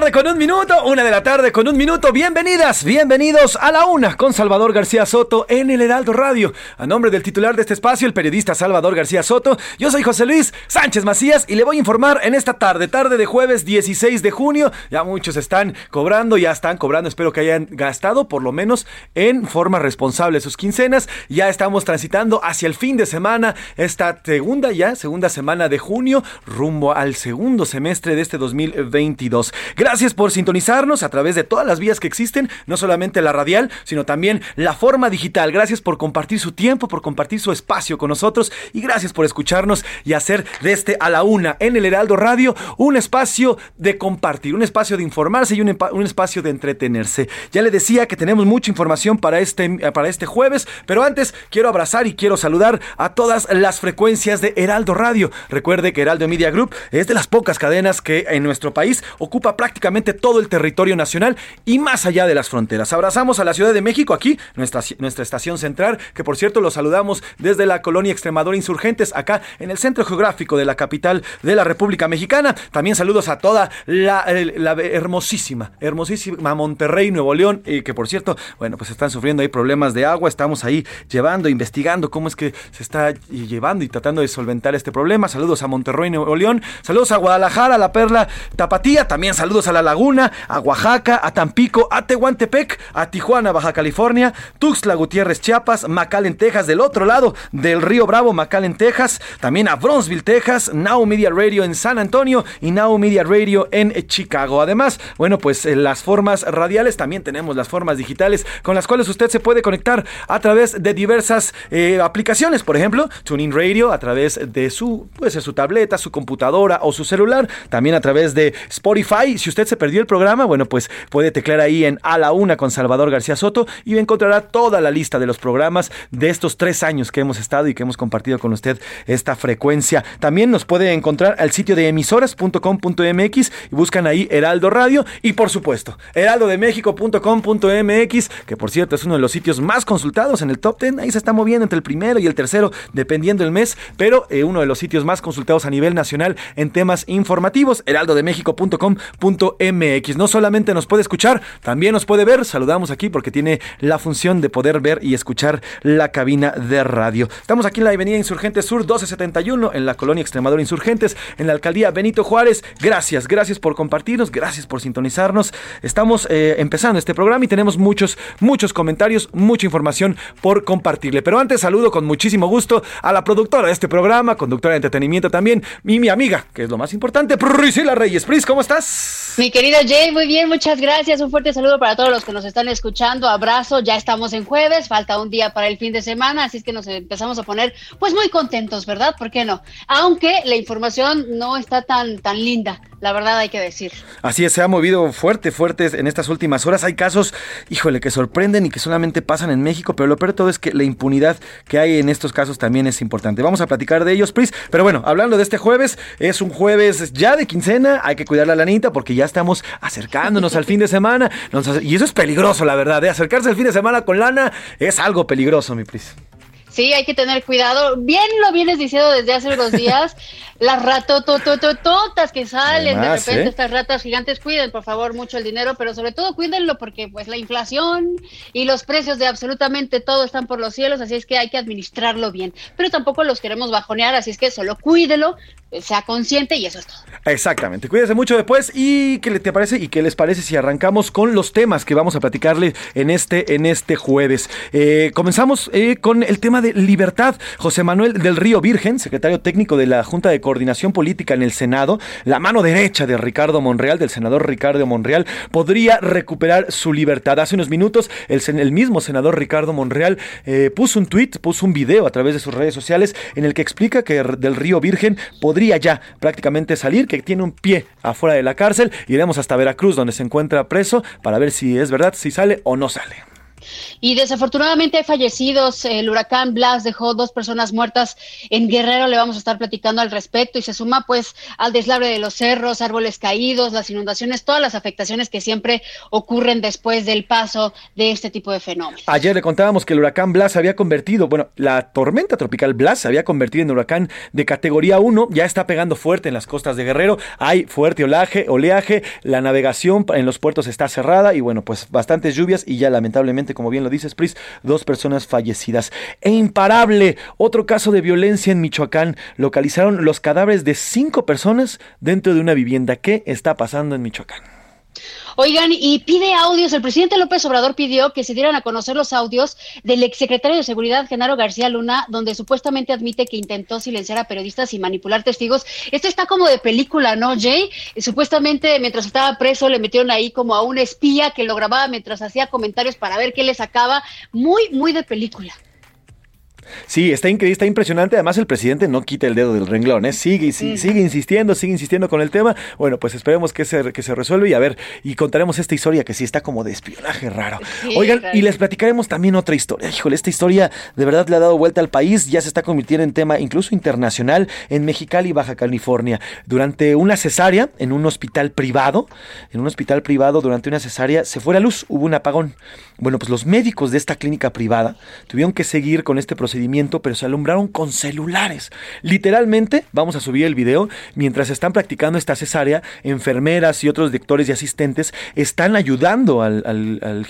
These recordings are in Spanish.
Tarde con un minuto, una de la tarde con un minuto. Bienvenidas, bienvenidos a la una con Salvador García Soto en el Heraldo Radio. A nombre del titular de este espacio, el periodista Salvador García Soto, yo soy José Luis Sánchez Macías y le voy a informar en esta tarde, tarde de jueves 16 de junio. Ya muchos están cobrando, ya están cobrando, espero que hayan gastado por lo menos en forma responsable sus quincenas. Ya estamos transitando hacia el fin de semana, esta segunda ya, segunda semana de junio, rumbo al segundo semestre de este 2022. Gracias por sintonizarnos a través de todas las vías que existen, no solamente la radial, sino también la forma digital. Gracias por compartir su tiempo, por compartir su espacio con nosotros y gracias por escucharnos y hacer de este a la una en el Heraldo Radio un espacio de compartir, un espacio de informarse y un, un espacio de entretenerse. Ya le decía que tenemos mucha información para este, para este jueves, pero antes quiero abrazar y quiero saludar a todas las frecuencias de Heraldo Radio. Recuerde que Heraldo Media Group es de las pocas cadenas que en nuestro país ocupa prácticamente todo el territorio nacional y más allá de las fronteras. Abrazamos a la Ciudad de México aquí, nuestra, nuestra estación central, que por cierto lo saludamos desde la colonia Extremadura Insurgentes, acá en el centro geográfico de la capital de la República Mexicana. También saludos a toda la, hermosísima, hermosísima Monterrey, Nuevo León, y que por cierto, bueno, pues están sufriendo ahí problemas de agua. Estamos ahí llevando, investigando cómo es que se está llevando y tratando de solventar este problema. Saludos a Monterrey, Nuevo León. Saludos a Guadalajara, la Perla Tapatía. También saludos a La Laguna, a Oaxaca, a Tampico, a Tehuantepec, a Tijuana, Baja California, Tuxtla Gutiérrez, Chiapas, McAllen, Texas, del otro lado del río Bravo, McAllen, Texas, también a Bronzeville, Texas, Now Media Radio en San Antonio y Now Media Radio en Chicago. Además, bueno, pues en las formas radiales también tenemos las formas digitales con las cuales usted se puede conectar a través de diversas eh, aplicaciones, por ejemplo, TuneIn Radio a través de su, puede ser su tableta, su computadora o su celular, también a través de Spotify. Si usted se perdió el programa, bueno, pues puede teclear ahí en A la Una con Salvador García Soto y encontrará toda la lista de los programas de estos tres años que hemos estado y que hemos compartido con usted esta frecuencia. También nos puede encontrar al sitio de emisoras.com.mx y buscan ahí Heraldo Radio y por supuesto, heraldodemexico.com.mx, que por cierto es uno de los sitios más consultados en el top 10. Ahí se está moviendo entre el primero y el tercero, dependiendo el mes, pero eh, uno de los sitios más consultados a nivel nacional en temas informativos, heraldodemexico.com.mx. No solamente nos puede escuchar, también nos puede ver. Saludamos aquí porque tiene la función de poder ver y escuchar la cabina de radio. Estamos aquí en la Avenida Insurgentes Sur 1271, en la colonia Extremadura Insurgentes, en la alcaldía Benito Juárez. Gracias, gracias por compartirnos, gracias por sintonizarnos. Estamos eh, empezando este programa y tenemos muchos, muchos comentarios, mucha información por compartirle. Pero antes saludo con muchísimo gusto a la productora de este programa, conductora de entretenimiento también, y mi amiga, que es lo más importante, Priscila Reyes. Pris, ¿cómo estás? Mi querida Jay, muy bien, muchas gracias. Un fuerte saludo para todos los que nos están escuchando. Abrazo, ya estamos en jueves, falta un día para el fin de semana, así es que nos empezamos a poner pues muy contentos, ¿verdad? ¿Por qué no? Aunque la información no está tan, tan linda la verdad hay que decir. Así es, se ha movido fuerte, fuerte en estas últimas horas. Hay casos, híjole, que sorprenden y que solamente pasan en México, pero lo peor de todo es que la impunidad que hay en estos casos también es importante. Vamos a platicar de ellos, Pris. Pero bueno, hablando de este jueves, es un jueves ya de quincena, hay que cuidar la lanita porque ya estamos acercándonos al fin de semana. y eso es peligroso, la verdad. De ¿eh? acercarse al fin de semana con lana es algo peligroso, mi Pris. Sí, hay que tener cuidado. Bien lo vienes diciendo desde hace unos días. Las ratototototas que salen de repente, ¿eh? estas ratas gigantes, cuiden por favor mucho el dinero, pero sobre todo cuídenlo porque pues la inflación y los precios de absolutamente todo están por los cielos, así es que hay que administrarlo bien. Pero tampoco los queremos bajonear, así es que solo cuídelo, sea consciente y eso es todo. Exactamente, cuídese mucho después y qué te parece y qué les parece si arrancamos con los temas que vamos a platicarle en este, en este jueves. Eh, comenzamos eh, con el tema de libertad. José Manuel del Río Virgen, secretario técnico de la Junta de Coordinación Política en el Senado, la mano derecha de Ricardo Monreal, del senador Ricardo Monreal, podría recuperar su libertad. Hace unos minutos el, mismo senador Ricardo Monreal eh, puso un tweet, puso un video a través de sus redes sociales en el que explica que del Río Virgen podría ya prácticamente salir, que tiene un pie afuera de la cárcel. Iremos hasta Veracruz, donde se encuentra preso, para ver si es verdad, si sale o no sale. Y desafortunadamente hay fallecidos. El huracán Blas dejó dos personas muertas en Guerrero. Le vamos a estar platicando al respecto y se suma pues al deslabre de los cerros, árboles caídos, las inundaciones, todas las afectaciones que siempre ocurren después del paso de este tipo de fenómenos. Ayer le contábamos que el huracán Blas había convertido, bueno, la tormenta tropical Blas se había convertido en huracán de categoría 1. Ya está pegando fuerte en las costas de Guerrero. Hay fuerte oleaje, oleaje. La navegación en los puertos está cerrada y bueno, pues bastantes lluvias y ya lamentablemente como bien lo dices, Pris, dos personas fallecidas. E imparable, otro caso de violencia en Michoacán. Localizaron los cadáveres de cinco personas dentro de una vivienda. ¿Qué está pasando en Michoacán? Oigan, y pide audios. El presidente López Obrador pidió que se dieran a conocer los audios del exsecretario de Seguridad, Genaro García Luna, donde supuestamente admite que intentó silenciar a periodistas y manipular testigos. Esto está como de película, ¿no, Jay? supuestamente mientras estaba preso le metieron ahí como a un espía que lo grababa mientras hacía comentarios para ver qué le sacaba. Muy, muy de película. Sí, está increíble, está impresionante. Además, el presidente no quita el dedo del renglón, ¿eh? sigue, sigue insistiendo, sigue insistiendo con el tema. Bueno, pues esperemos que se, que se resuelva y a ver, y contaremos esta historia que sí está como de espionaje raro. Oigan, y les platicaremos también otra historia. Híjole, esta historia de verdad le ha dado vuelta al país, ya se está convirtiendo en tema incluso internacional en Mexicali, Baja California. Durante una cesárea en un hospital privado, en un hospital privado, durante una cesárea se fue la luz, hubo un apagón. Bueno, pues los médicos de esta clínica privada tuvieron que seguir con este procedimiento, pero se alumbraron con celulares. Literalmente, vamos a subir el video, mientras están practicando esta cesárea, enfermeras y otros doctores y asistentes están ayudando al, al,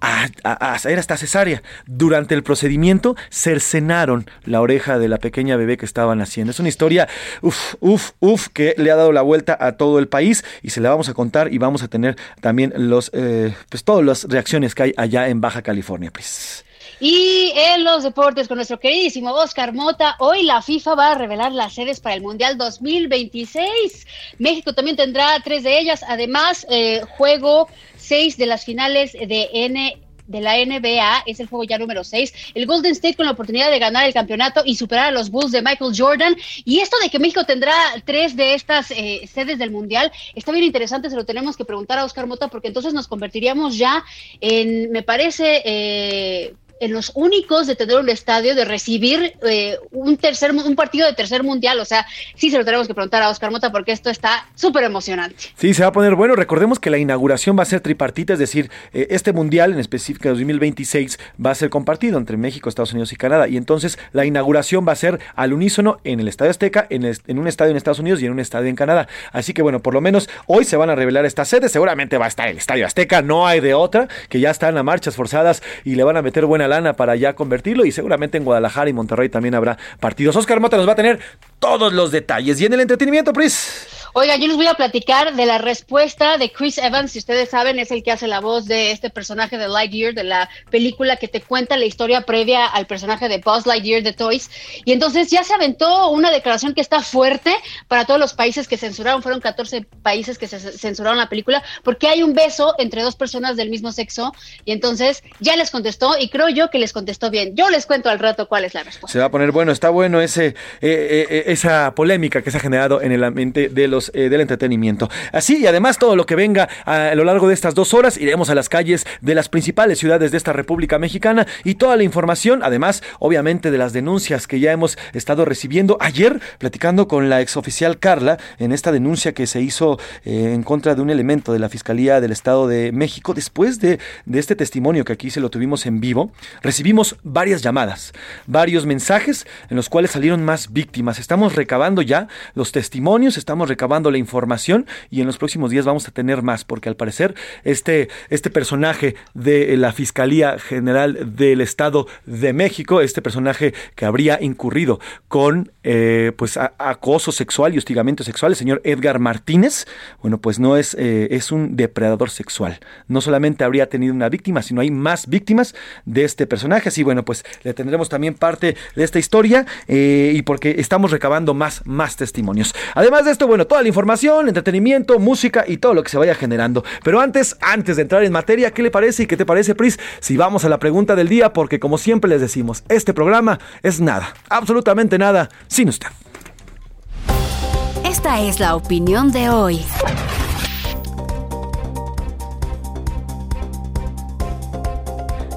a, hacer esta cesárea. Durante el procedimiento, cercenaron la oreja de la pequeña bebé que estaban haciendo. Es una historia, uff, uff, uff, que le ha dado la vuelta a todo el país y se la vamos a contar y vamos a tener también los, eh, pues todos los reacciones que hay allá en Baja California, pues. Y en los deportes con nuestro queridísimo Oscar Mota, hoy la FIFA va a revelar las sedes para el Mundial 2026. México también tendrá tres de ellas. Además, eh, juego seis de las finales de N de la NBA, es el juego ya número 6. El Golden State con la oportunidad de ganar el campeonato y superar a los Bulls de Michael Jordan. Y esto de que México tendrá tres de estas eh, sedes del Mundial está bien interesante, se lo tenemos que preguntar a Oscar Mota porque entonces nos convertiríamos ya en, me parece, eh, en los únicos de tener un estadio, de recibir eh, un tercer un partido de tercer mundial. O sea, sí se lo tenemos que preguntar a Oscar Mota porque esto está súper emocionante. Sí, se va a poner bueno. Recordemos que la inauguración va a ser tripartita, es decir, eh, este mundial en específico de 2026 va a ser compartido entre México, Estados Unidos y Canadá. Y entonces la inauguración va a ser al unísono en el Estadio Azteca, en, en un estadio en Estados Unidos y en un estadio en Canadá. Así que bueno, por lo menos hoy se van a revelar estas sedes. Seguramente va a estar el Estadio Azteca, no hay de otra, que ya están a marchas forzadas y le van a meter buena lana para ya convertirlo y seguramente en Guadalajara y Monterrey también habrá partidos. Oscar Mota nos va a tener todos los detalles. Y en el entretenimiento, Pris. Oiga, yo les voy a platicar de la respuesta de Chris Evans, si ustedes saben, es el que hace la voz de este personaje de Lightyear, de la película que te cuenta la historia previa al personaje de Buzz Lightyear de Toys. Y entonces ya se aventó una declaración que está fuerte para todos los países que censuraron, fueron 14 países que se censuraron la película, porque hay un beso entre dos personas del mismo sexo. Y entonces ya les contestó y creo yo que les contestó bien. Yo les cuento al rato cuál es la respuesta. Se va a poner bueno, está bueno ese, eh, eh, eh, esa polémica que se ha generado en el ambiente de los eh, del entretenimiento. Así y además todo lo que venga a, lo largo de estas dos horas, iremos a las calles de las principales ciudades de esta República Mexicana y toda la información, además obviamente de las denuncias que ya hemos estado recibiendo. Ayer platicando con la exoficial Carla en esta denuncia que se hizo eh, en contra de un elemento de la Fiscalía del Estado de México, después de, de este testimonio que aquí se lo tuvimos en vivo, recibimos varias llamadas, varios mensajes en los cuales salieron más víctimas. Estamos recabando ya los testimonios, estamos recabando la información y en los próximos días vamos a tener más, porque al parecer este, este personaje de la Fiscalía General del Estado de México, este personaje que habría incurrido con eh, pues acoso sexual y hostigamiento sexual, el señor Edgar Martínez, bueno, pues no es, eh, es un depredador sexual. No solamente habría tenido una víctima, sino hay más víctimas de este personaje. Así, bueno, pues le tendremos también parte de esta historia eh, y porque estamos recabando más, más testimonios. Además de esto, bueno, toda la información, entretenimiento, música y todo lo que se vaya generando. Pero antes, antes de entrar en materia, ¿qué le parece y qué te parece, Pris? Si vamos a la pregunta del día, porque como siempre les decimos, este programa es nada, absolutamente nada, sin usted. Esta es la opinión de hoy.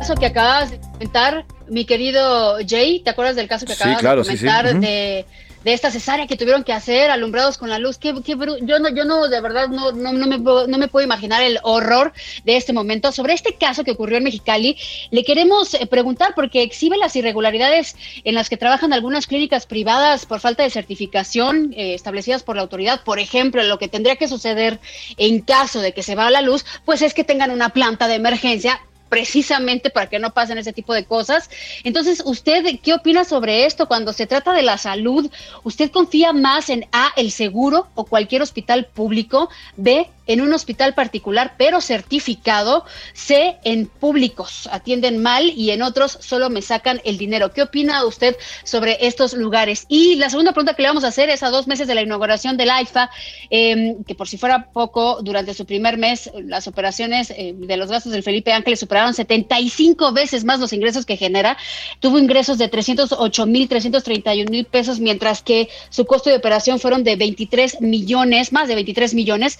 Eso que acabas de comentar, mi querido Jay, ¿te acuerdas del caso que acabas claro, de comentar sí, sí. de de esta cesárea que tuvieron que hacer, alumbrados con la luz. Qué, qué yo no, yo no, de verdad, no, no, no, me, no me puedo imaginar el horror de este momento. Sobre este caso que ocurrió en Mexicali, le queremos eh, preguntar porque exhibe las irregularidades en las que trabajan algunas clínicas privadas por falta de certificación eh, establecidas por la autoridad. Por ejemplo, lo que tendría que suceder en caso de que se va la luz, pues es que tengan una planta de emergencia precisamente para que no pasen ese tipo de cosas. Entonces, ¿usted qué opina sobre esto cuando se trata de la salud? ¿Usted confía más en A, el seguro o cualquier hospital público? B, en un hospital particular, pero certificado, C, en públicos, atienden mal y en otros solo me sacan el dinero. ¿Qué opina usted sobre estos lugares? Y la segunda pregunta que le vamos a hacer es a dos meses de la inauguración del AIFA, eh, que por si fuera poco, durante su primer mes, las operaciones eh, de los gastos del Felipe Ángeles superaron 75 veces más los ingresos que genera. Tuvo ingresos de 308 mil, 331 mil pesos, mientras que su costo de operación fueron de 23 millones, más de 23 millones.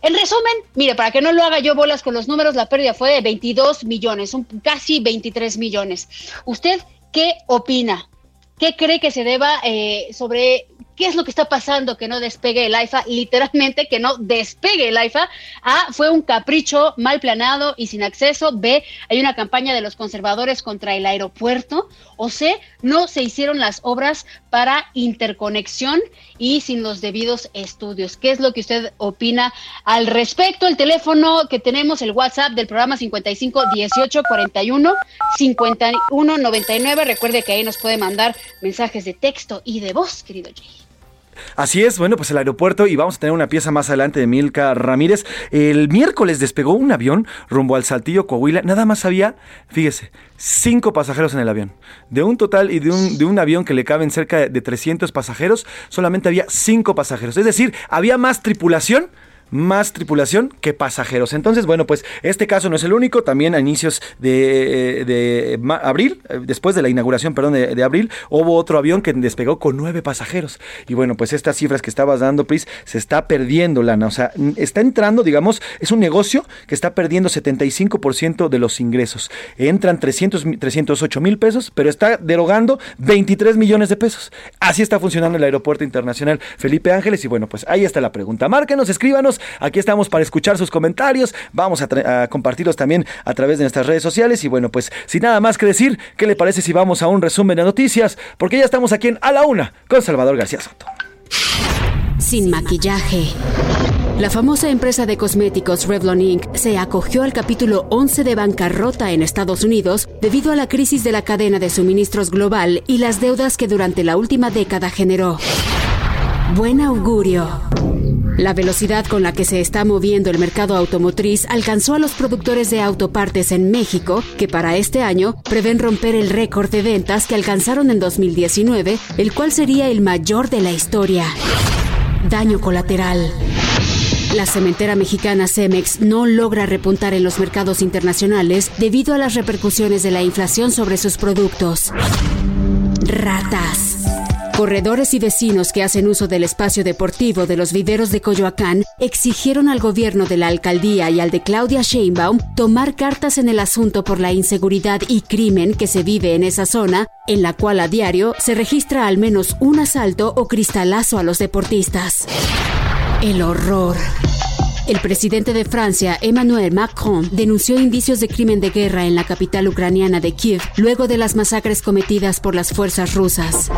En resumen, mire, para que no lo haga yo bolas con los números, la pérdida fue de 22 millones, un, casi 23 millones. ¿Usted qué opina? ¿Qué cree que se deba eh, sobre qué es lo que está pasando que no despegue el AIFA? Literalmente que no despegue el AIFA. A, fue un capricho mal planeado y sin acceso. B, hay una campaña de los conservadores contra el aeropuerto. O C, no se hicieron las obras para interconexión y sin los debidos estudios. ¿Qué es lo que usted opina al respecto? El teléfono que tenemos, el WhatsApp del programa 55 18 41 51 99. Recuerde que ahí nos puede mandar mensajes de texto y de voz, querido Jay. Así es, bueno, pues el aeropuerto y vamos a tener una pieza más adelante de Milka Ramírez. El miércoles despegó un avión rumbo al Saltillo, Coahuila. Nada más había, fíjese, cinco pasajeros en el avión. De un total y de un, de un avión que le caben cerca de 300 pasajeros, solamente había cinco pasajeros. Es decir, había más tripulación más tripulación que pasajeros. Entonces, bueno, pues este caso no es el único. También a inicios de, de abril, después de la inauguración, perdón, de, de, abril, hubo otro avión que despegó con nueve pasajeros. Y bueno, pues estas cifras que estabas dando, Pris, se está perdiendo, Lana. O sea, está entrando, digamos, es un negocio que está perdiendo 75% de los ingresos. Entran 300, 308 mil pesos, pero está derogando 23 millones de pesos. Así está funcionando el Aeropuerto Internacional Felipe Ángeles. Y bueno, pues ahí está la pregunta. Márquenos, escríbanos. Aquí estamos para escuchar sus comentarios. Vamos a, a, compartirlos también a través de nuestras redes sociales. Y bueno, pues sin nada más que decir, ¿qué le parece si vamos a un resumen de noticias? Porque ya estamos aquí en A la Una con Salvador García Soto. Sin maquillaje. La famosa empresa de cosméticos Revlon Inc. se acogió al capítulo 11 de bancarrota en Estados Unidos debido a la crisis de la cadena de suministros global y las deudas que durante la última década generó. Buen augurio. La velocidad con la que se está moviendo el mercado automotriz alcanzó a los productores de autopartes en México, que para este año prevén romper el récord de ventas que alcanzaron en 2019, el cual sería el mayor de la historia. Daño colateral. La cementera mexicana Cemex no logra repuntar en los mercados internacionales debido a las repercusiones de la inflación sobre sus productos. Ratas. Corredores y vecinos que hacen uso del espacio deportivo de los viveros de Coyoacán exigieron al gobierno de la alcaldía y al de Claudia Sheinbaum tomar cartas en el asunto por la inseguridad y crimen que se vive en esa zona, en la cual a diario se registra al menos un asalto o cristalazo a los deportistas. El horror. El presidente de Francia, Emmanuel Macron, denunció indicios de crimen de guerra en la capital ucraniana de Kiev luego de las masacres cometidas por las fuerzas rusas.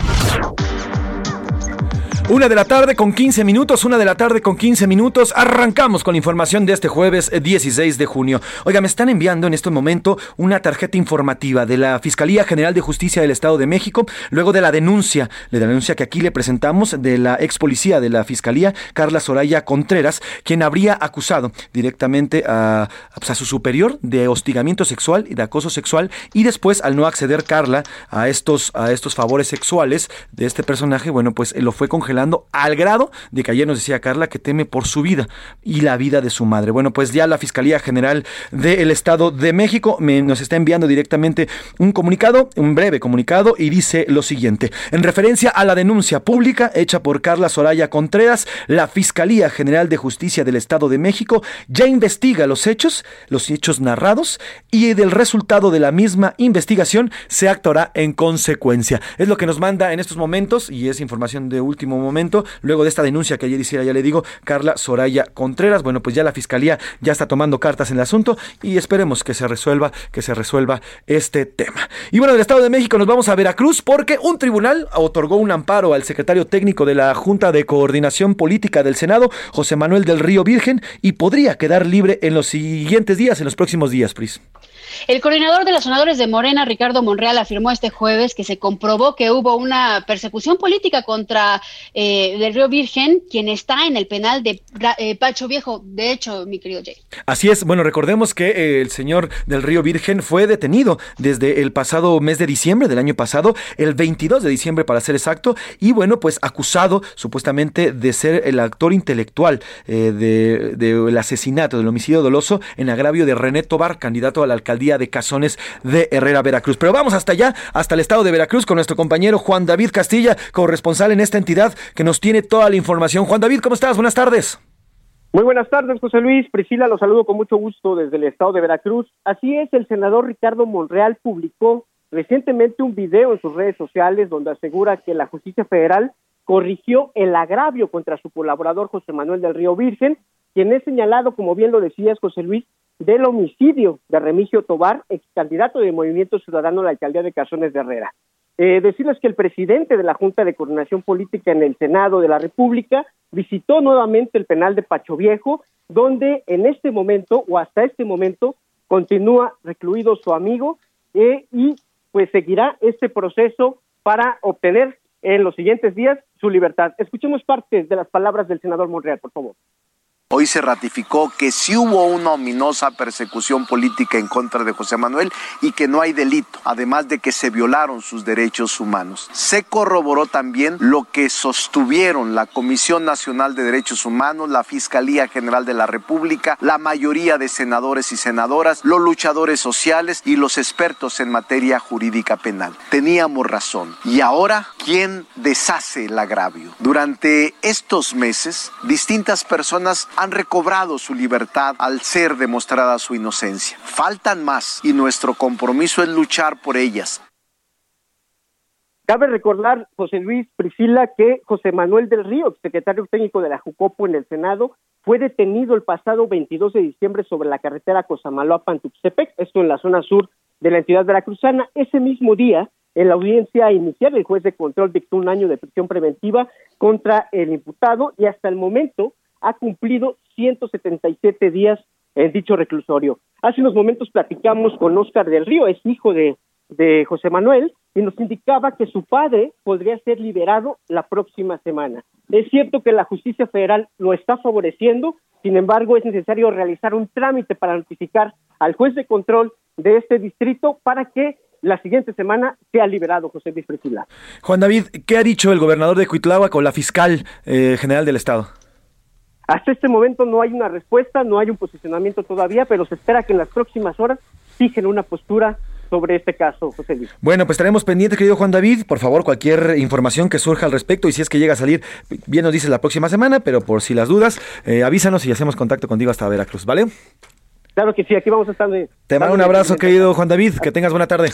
Una de la tarde con 15 minutos, una de la tarde con 15 minutos. Arrancamos con la información de este jueves 16 eh, de junio. Oiga, me están enviando en este momento una tarjeta informativa de la Fiscalía General de Justicia del Estado de México, luego de la denuncia, la denuncia que aquí le presentamos de la ex policía de la Fiscalía, Carla Soraya Contreras, quien habría acusado directamente a, pues, a su superior de hostigamiento sexual y de acoso sexual y después al no acceder Carla a estos, a estos favores sexuales de este personaje, bueno, pues lo fue congelado al grado de que ayer nos decía Carla que teme por su vida y la vida de su madre. Bueno, pues ya la Fiscalía General del Estado de México nos está enviando directamente un comunicado, un breve comunicado, y dice lo siguiente. En referencia a la denuncia pública hecha por Carla Soraya Contreras, la Fiscalía General de Justicia del Estado de México ya investiga los hechos, los hechos narrados, y del resultado de la misma investigación se actuará en consecuencia. Es lo que nos manda en estos momentos, y es información de último momento momento, luego de esta denuncia que ayer hiciera, ya le digo, Carla Soraya Contreras. Bueno, pues ya la fiscalía ya está tomando cartas en el asunto y esperemos que se resuelva, que se resuelva este tema. Y bueno, del Estado de México nos vamos a Veracruz porque un tribunal otorgó un amparo al secretario técnico de la Junta de Coordinación Política del Senado, José Manuel del Río Virgen, y podría quedar libre en los siguientes días, en los próximos días, Pris. El coordinador de los sonadores de Morena, Ricardo Monreal, afirmó este jueves que se comprobó que hubo una persecución política contra eh, del Río Virgen, quien está en el penal de eh, Pacho Viejo. De hecho, mi querido Jay. Así es. Bueno, recordemos que eh, el señor del Río Virgen fue detenido desde el pasado mes de diciembre del año pasado, el 22 de diciembre para ser exacto, y bueno, pues acusado supuestamente de ser el actor intelectual del de, asesinato, del homicidio doloso en agravio de René Tobar, candidato a la alcaldía día de Cazones de Herrera, Veracruz. Pero vamos hasta allá, hasta el estado de Veracruz, con nuestro compañero Juan David Castilla, corresponsal en esta entidad, que nos tiene toda la información. Juan David, ¿cómo estás? Buenas tardes. Muy buenas tardes, José Luis. Priscila, los saludo con mucho gusto desde el estado de Veracruz. Así es, el senador Ricardo Monreal publicó recientemente un video en sus redes sociales donde asegura que la justicia federal corrigió el agravio contra su colaborador José Manuel del Río Virgen, quien es señalado, como bien lo decías, José Luis, del homicidio de Remigio Tobar, ex candidato de Movimiento Ciudadano a la alcaldía de Cazones de Herrera. Eh, decirles que el presidente de la Junta de Coordinación Política en el Senado de la República visitó nuevamente el penal de Pacho Viejo, donde en este momento o hasta este momento continúa recluido su amigo eh, y pues seguirá este proceso para obtener en los siguientes días su libertad. Escuchemos parte de las palabras del senador Monreal, por favor. Hoy se ratificó que sí hubo una ominosa persecución política en contra de José Manuel y que no hay delito, además de que se violaron sus derechos humanos. Se corroboró también lo que sostuvieron la Comisión Nacional de Derechos Humanos, la Fiscalía General de la República, la mayoría de senadores y senadoras, los luchadores sociales y los expertos en materia jurídica penal. Teníamos razón. Y ahora, ¿quién deshace el agravio? Durante estos meses, distintas personas han recobrado su libertad al ser demostrada su inocencia. Faltan más y nuestro compromiso es luchar por ellas. Cabe recordar, José Luis Priscila, que José Manuel del Río, secretario técnico de la Jucopo en el Senado, fue detenido el pasado 22 de diciembre sobre la carretera Cosamaloapan-Tuxtepec, esto en la zona sur de la entidad veracruzana. Ese mismo día, en la audiencia inicial, el juez de control dictó un año de prisión preventiva contra el imputado y hasta el momento ha cumplido 177 días en dicho reclusorio. Hace unos momentos platicamos con Oscar del Río, es hijo de José Manuel y nos indicaba que su padre podría ser liberado la próxima semana. Es cierto que la justicia federal lo está favoreciendo, sin embargo es necesario realizar un trámite para notificar al juez de control de este distrito para que la siguiente semana sea liberado José Luis Priscila. Juan David, ¿qué ha dicho el gobernador de Cuitláhuac con la fiscal eh, general del estado? Hasta este momento no hay una respuesta, no hay un posicionamiento todavía, pero se espera que en las próximas horas fijen una postura sobre este caso, José Luis. Bueno, pues estaremos pendientes, querido Juan David. Por favor, cualquier información que surja al respecto y si es que llega a salir, bien nos dices la próxima semana, pero por si las dudas, eh, avísanos y hacemos contacto contigo hasta Veracruz, ¿vale? Claro que sí, aquí vamos a estar. De, Te mando un abrazo, querido Juan David. Que tengas buena tarde.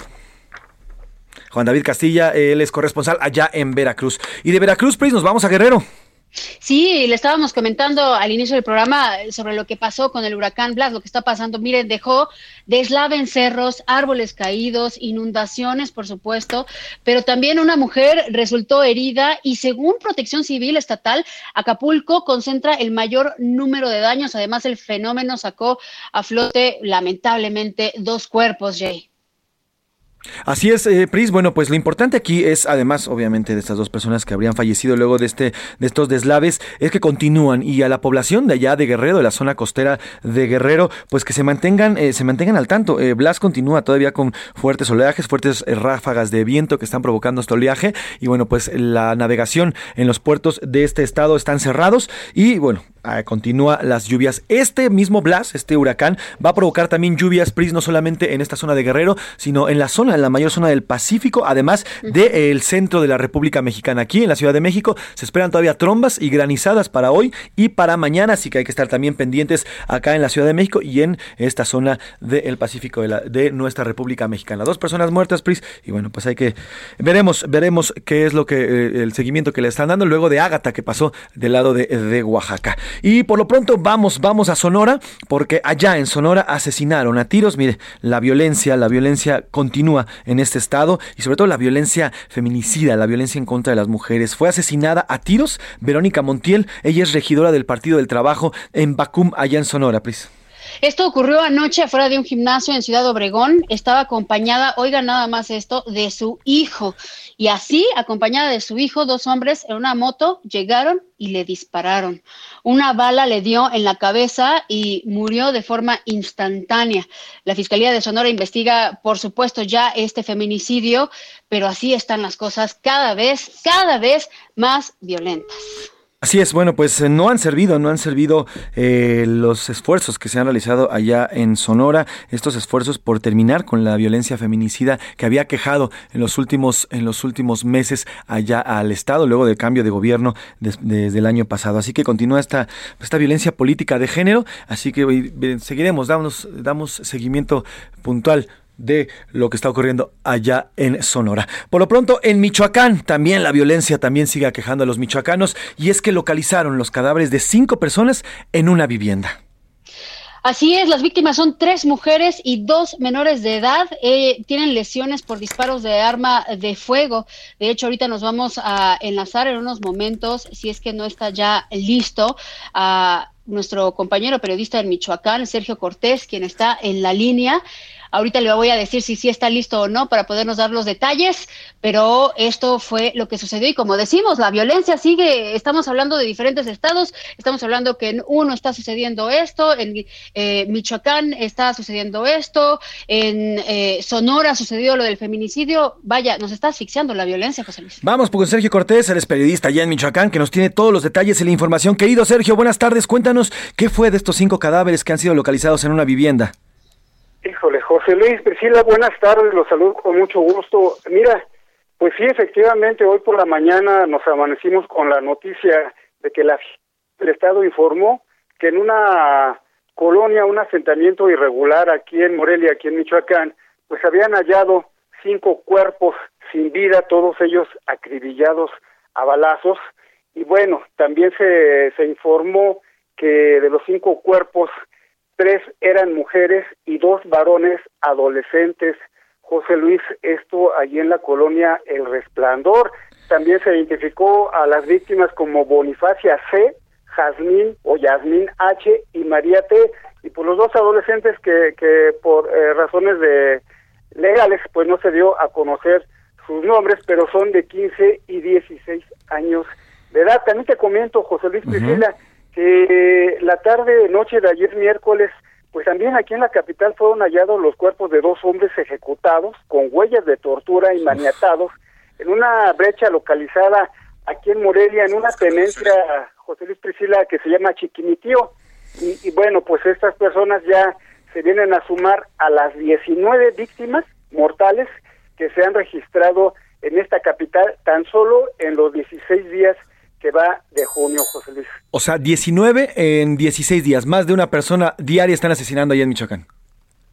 Juan David Castilla, él es corresponsal allá en Veracruz. Y de Veracruz, pues, nos vamos a Guerrero. Sí, le estábamos comentando al inicio del programa sobre lo que pasó con el huracán Blas, lo que está pasando. Miren, dejó deslave en cerros, árboles caídos, inundaciones, por supuesto, pero también una mujer resultó herida y según Protección Civil Estatal, Acapulco concentra el mayor número de daños. Además, el fenómeno sacó a flote lamentablemente dos cuerpos, Jay. Así es, eh, Pris. Bueno, pues lo importante aquí es, además, obviamente, de estas dos personas que habrían fallecido luego de este, de estos deslaves, es que continúan y a la población de allá de Guerrero, de la zona costera de Guerrero, pues que se mantengan, eh, se mantengan al tanto. Eh, Blas continúa todavía con fuertes oleajes, fuertes ráfagas de viento que están provocando este oleaje y bueno, pues la navegación en los puertos de este estado están cerrados y bueno, continúa las lluvias. Este mismo Blas, este huracán, va a provocar también lluvias, Pris, no solamente en esta zona de Guerrero, sino en la zona, en la mayor zona del Pacífico, además del centro de la República Mexicana. Aquí en la Ciudad de México se esperan todavía trombas y granizadas para hoy y para mañana, así que hay que estar también pendientes acá en la Ciudad de México y en esta zona del Pacífico de, la, de nuestra República Mexicana. Dos personas muertas, Pris, y bueno, pues hay que veremos, veremos qué es lo que eh, el seguimiento que le están dando luego de Ágata que pasó del lado de, de Oaxaca. Y por lo pronto vamos, vamos a Sonora, porque allá en Sonora asesinaron a tiros. Mire, la violencia, la violencia continúa en este estado y sobre todo la violencia feminicida, la violencia en contra de las mujeres. Fue asesinada a tiros Verónica Montiel, ella es regidora del Partido del Trabajo en Bacum, allá en Sonora, Pris. Esto ocurrió anoche afuera de un gimnasio en Ciudad Obregón. Estaba acompañada, oiga nada más esto, de su hijo. Y así, acompañada de su hijo, dos hombres en una moto llegaron y le dispararon. Una bala le dio en la cabeza y murió de forma instantánea. La Fiscalía de Sonora investiga, por supuesto, ya este feminicidio, pero así están las cosas cada vez, cada vez más violentas. Así es, bueno, pues eh, no han servido, no han servido eh, los esfuerzos que se han realizado allá en Sonora, estos esfuerzos por terminar con la violencia feminicida que había quejado en los últimos, en los últimos meses allá al Estado, luego del cambio de gobierno desde el año pasado. Así que continúa esta, esta violencia política de género, así que seguiremos, damos, damos seguimiento puntual de lo que está ocurriendo allá en Sonora. Por lo pronto, en Michoacán también la violencia también sigue aquejando a los michoacanos y es que localizaron los cadáveres de cinco personas en una vivienda. Así es, las víctimas son tres mujeres y dos menores de edad. Eh, tienen lesiones por disparos de arma de fuego. De hecho, ahorita nos vamos a enlazar en unos momentos, si es que no está ya listo, a nuestro compañero periodista en Michoacán, Sergio Cortés, quien está en la línea. Ahorita le voy a decir si sí está listo o no para podernos dar los detalles, pero esto fue lo que sucedió y como decimos, la violencia sigue, estamos hablando de diferentes estados, estamos hablando que en uno está sucediendo esto, en eh, Michoacán está sucediendo esto, en eh, Sonora sucedió lo del feminicidio, vaya, nos está asfixiando la violencia, José Luis. Vamos, porque Sergio Cortés, eres periodista allá en Michoacán, que nos tiene todos los detalles y la información. Querido Sergio, buenas tardes, cuéntanos qué fue de estos cinco cadáveres que han sido localizados en una vivienda. Híjole, José Luis Priscila, buenas tardes, los saludo con mucho gusto. Mira, pues sí, efectivamente, hoy por la mañana nos amanecimos con la noticia de que la, el Estado informó que en una colonia, un asentamiento irregular aquí en Morelia, aquí en Michoacán, pues habían hallado cinco cuerpos sin vida, todos ellos acribillados a balazos. Y bueno, también se, se informó que de los cinco cuerpos, tres eran mujeres y dos varones adolescentes. José Luis, esto allí en la colonia El Resplandor. También se identificó a las víctimas como Bonifacia C, Jazmín o Yasmín H y María T. Y por los dos adolescentes que, que por eh, razones de, legales, pues no se dio a conocer sus nombres, pero son de 15 y 16 años de edad. También te comento, José Luis Priscila, que la tarde, noche de ayer miércoles, pues también aquí en la capital fueron hallados los cuerpos de dos hombres ejecutados con huellas de tortura y maniatados en una brecha localizada aquí en Morelia, en una tenencia, José Luis Priscila, que se llama Chiquinitío. Y, y bueno, pues estas personas ya se vienen a sumar a las 19 víctimas mortales que se han registrado en esta capital tan solo en los 16 días que va de junio, José Luis. O sea, 19 en 16 días. Más de una persona diaria están asesinando allá en Michoacán.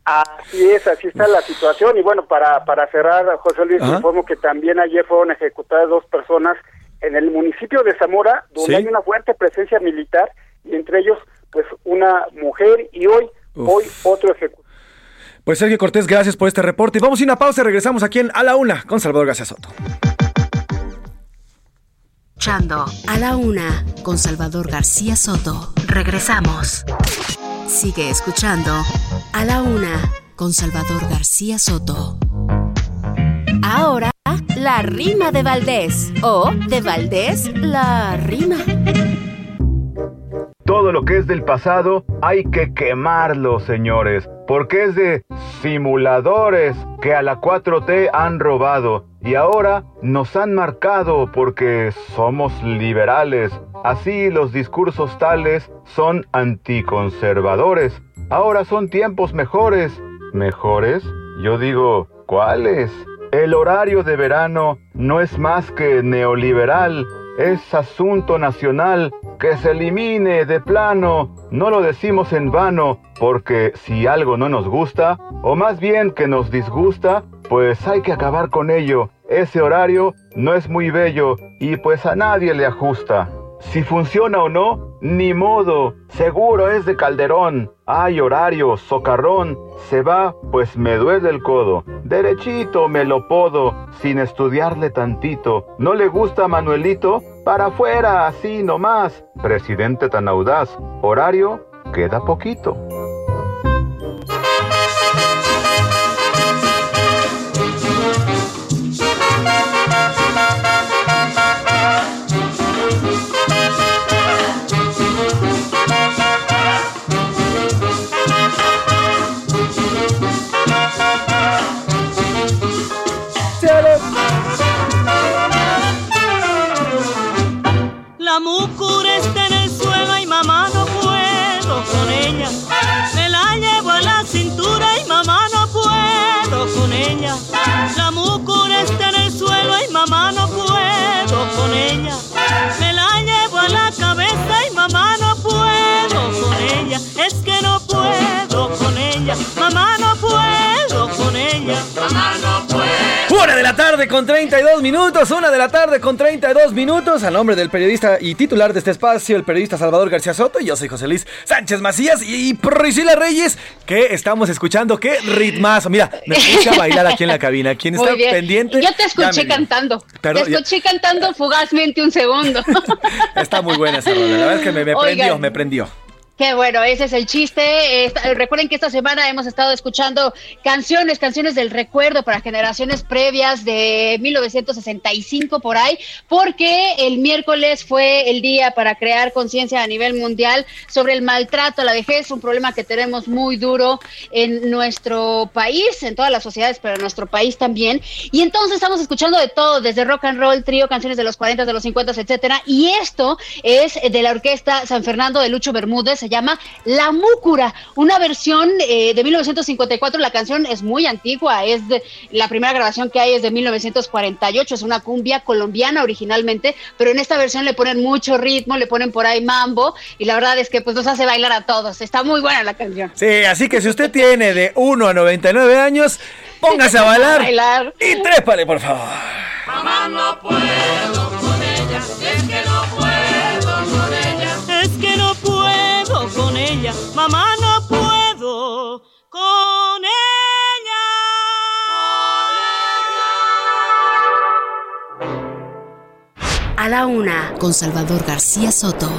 Así es, así está la situación. Y bueno, para, para cerrar, José Luis, informo que también ayer fueron ejecutadas dos personas en el municipio de Zamora, donde hay una fuerte presencia militar, y entre ellos, pues una mujer, y hoy, hoy otro ejecutado. Pues Sergio Cortés, gracias por este reporte. Vamos a una pausa y regresamos aquí en A la Una con Salvador García Soto. A la Una con Salvador García Soto. Regresamos. Sigue escuchando A la Una con Salvador García Soto. Ahora, la rima de Valdés. O de Valdés, la rima. Todo lo que es del pasado hay que quemarlo, señores, porque es de simuladores que a la 4T han robado y ahora nos han marcado porque somos liberales. Así los discursos tales son anticonservadores. Ahora son tiempos mejores. ¿Mejores? Yo digo, ¿cuáles? El horario de verano no es más que neoliberal es asunto nacional que se elimine de plano. No lo decimos en vano, porque si algo no nos gusta, o más bien que nos disgusta, pues hay que acabar con ello. Ese horario no es muy bello y pues a nadie le ajusta. Si funciona o no, ni modo, seguro es de Calderón. Hay horario, socarrón, se va, pues me duele el codo. Derechito me lo podo, sin estudiarle tantito. ¿No le gusta Manuelito? Para afuera, así nomás. Presidente tan audaz, horario, queda poquito. Ella. Mamá no puedo con ella. Mamá no puedo. Una de la tarde con 32 minutos, una de la tarde con 32 minutos. A nombre del periodista y titular de este espacio, el periodista Salvador García Soto, y yo soy José Luis Sánchez Macías y Priscila Reyes, que estamos escuchando. ¡Qué ritmazo! Mira, me puse a bailar aquí en la cabina. ¿Quién está pendiente? Yo te escuché cantando. Perdón, te ya- escuché cantando fugazmente un segundo. Está muy buena esa rola. La verdad es que me, me Oigan. prendió, me prendió. Qué bueno, ese es el chiste. Esta- recuerden que esta semana hemos estado escuchando canciones, canciones del recuerdo para generaciones previas de 1965 por ahí, porque el miércoles fue el día para crear conciencia a nivel mundial sobre el maltrato a la vejez, un problema que tenemos muy duro en nuestro país, en todas las sociedades, pero en nuestro país también. Y entonces estamos escuchando de todo, desde rock and roll, trío, canciones de los 40, de los 50, etcétera. Y esto es de la orquesta San Fernando de Lucho Bermúdez, llama La Múcura, una versión eh, de 1954. La canción es muy antigua, es de la primera grabación que hay es de 1948, es una cumbia colombiana originalmente, pero en esta versión le ponen mucho ritmo, le ponen por ahí mambo y la verdad es que pues nos hace bailar a todos. Está muy buena la canción. Sí, así que si usted tiene de 1 a 99 años, póngase a bailar, Bailar. y trépale, por favor. Mamá no puedo A la Una con Salvador García Soto.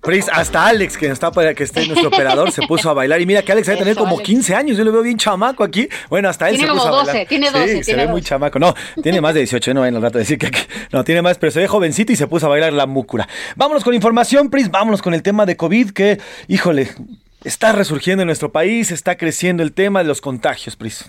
Pris, hasta Alex, que está para que esté nuestro operador, se puso a bailar. Y mira que Alex debe tener Eso, como Alex. 15 años. Yo lo veo bien chamaco aquí. Bueno, hasta él Tiene se puso como a 12, bailar. tiene 12, Sí, se ve muy 12. chamaco. No, tiene más de 18, no vayan al rato a decir que que- no tiene más, pero se ve jovencito y se puso a bailar la múcura. Vámonos con información, Pris. Vámonos con el tema de COVID que, híjole, está resurgiendo en nuestro país, está creciendo el tema de los contagios, Pris.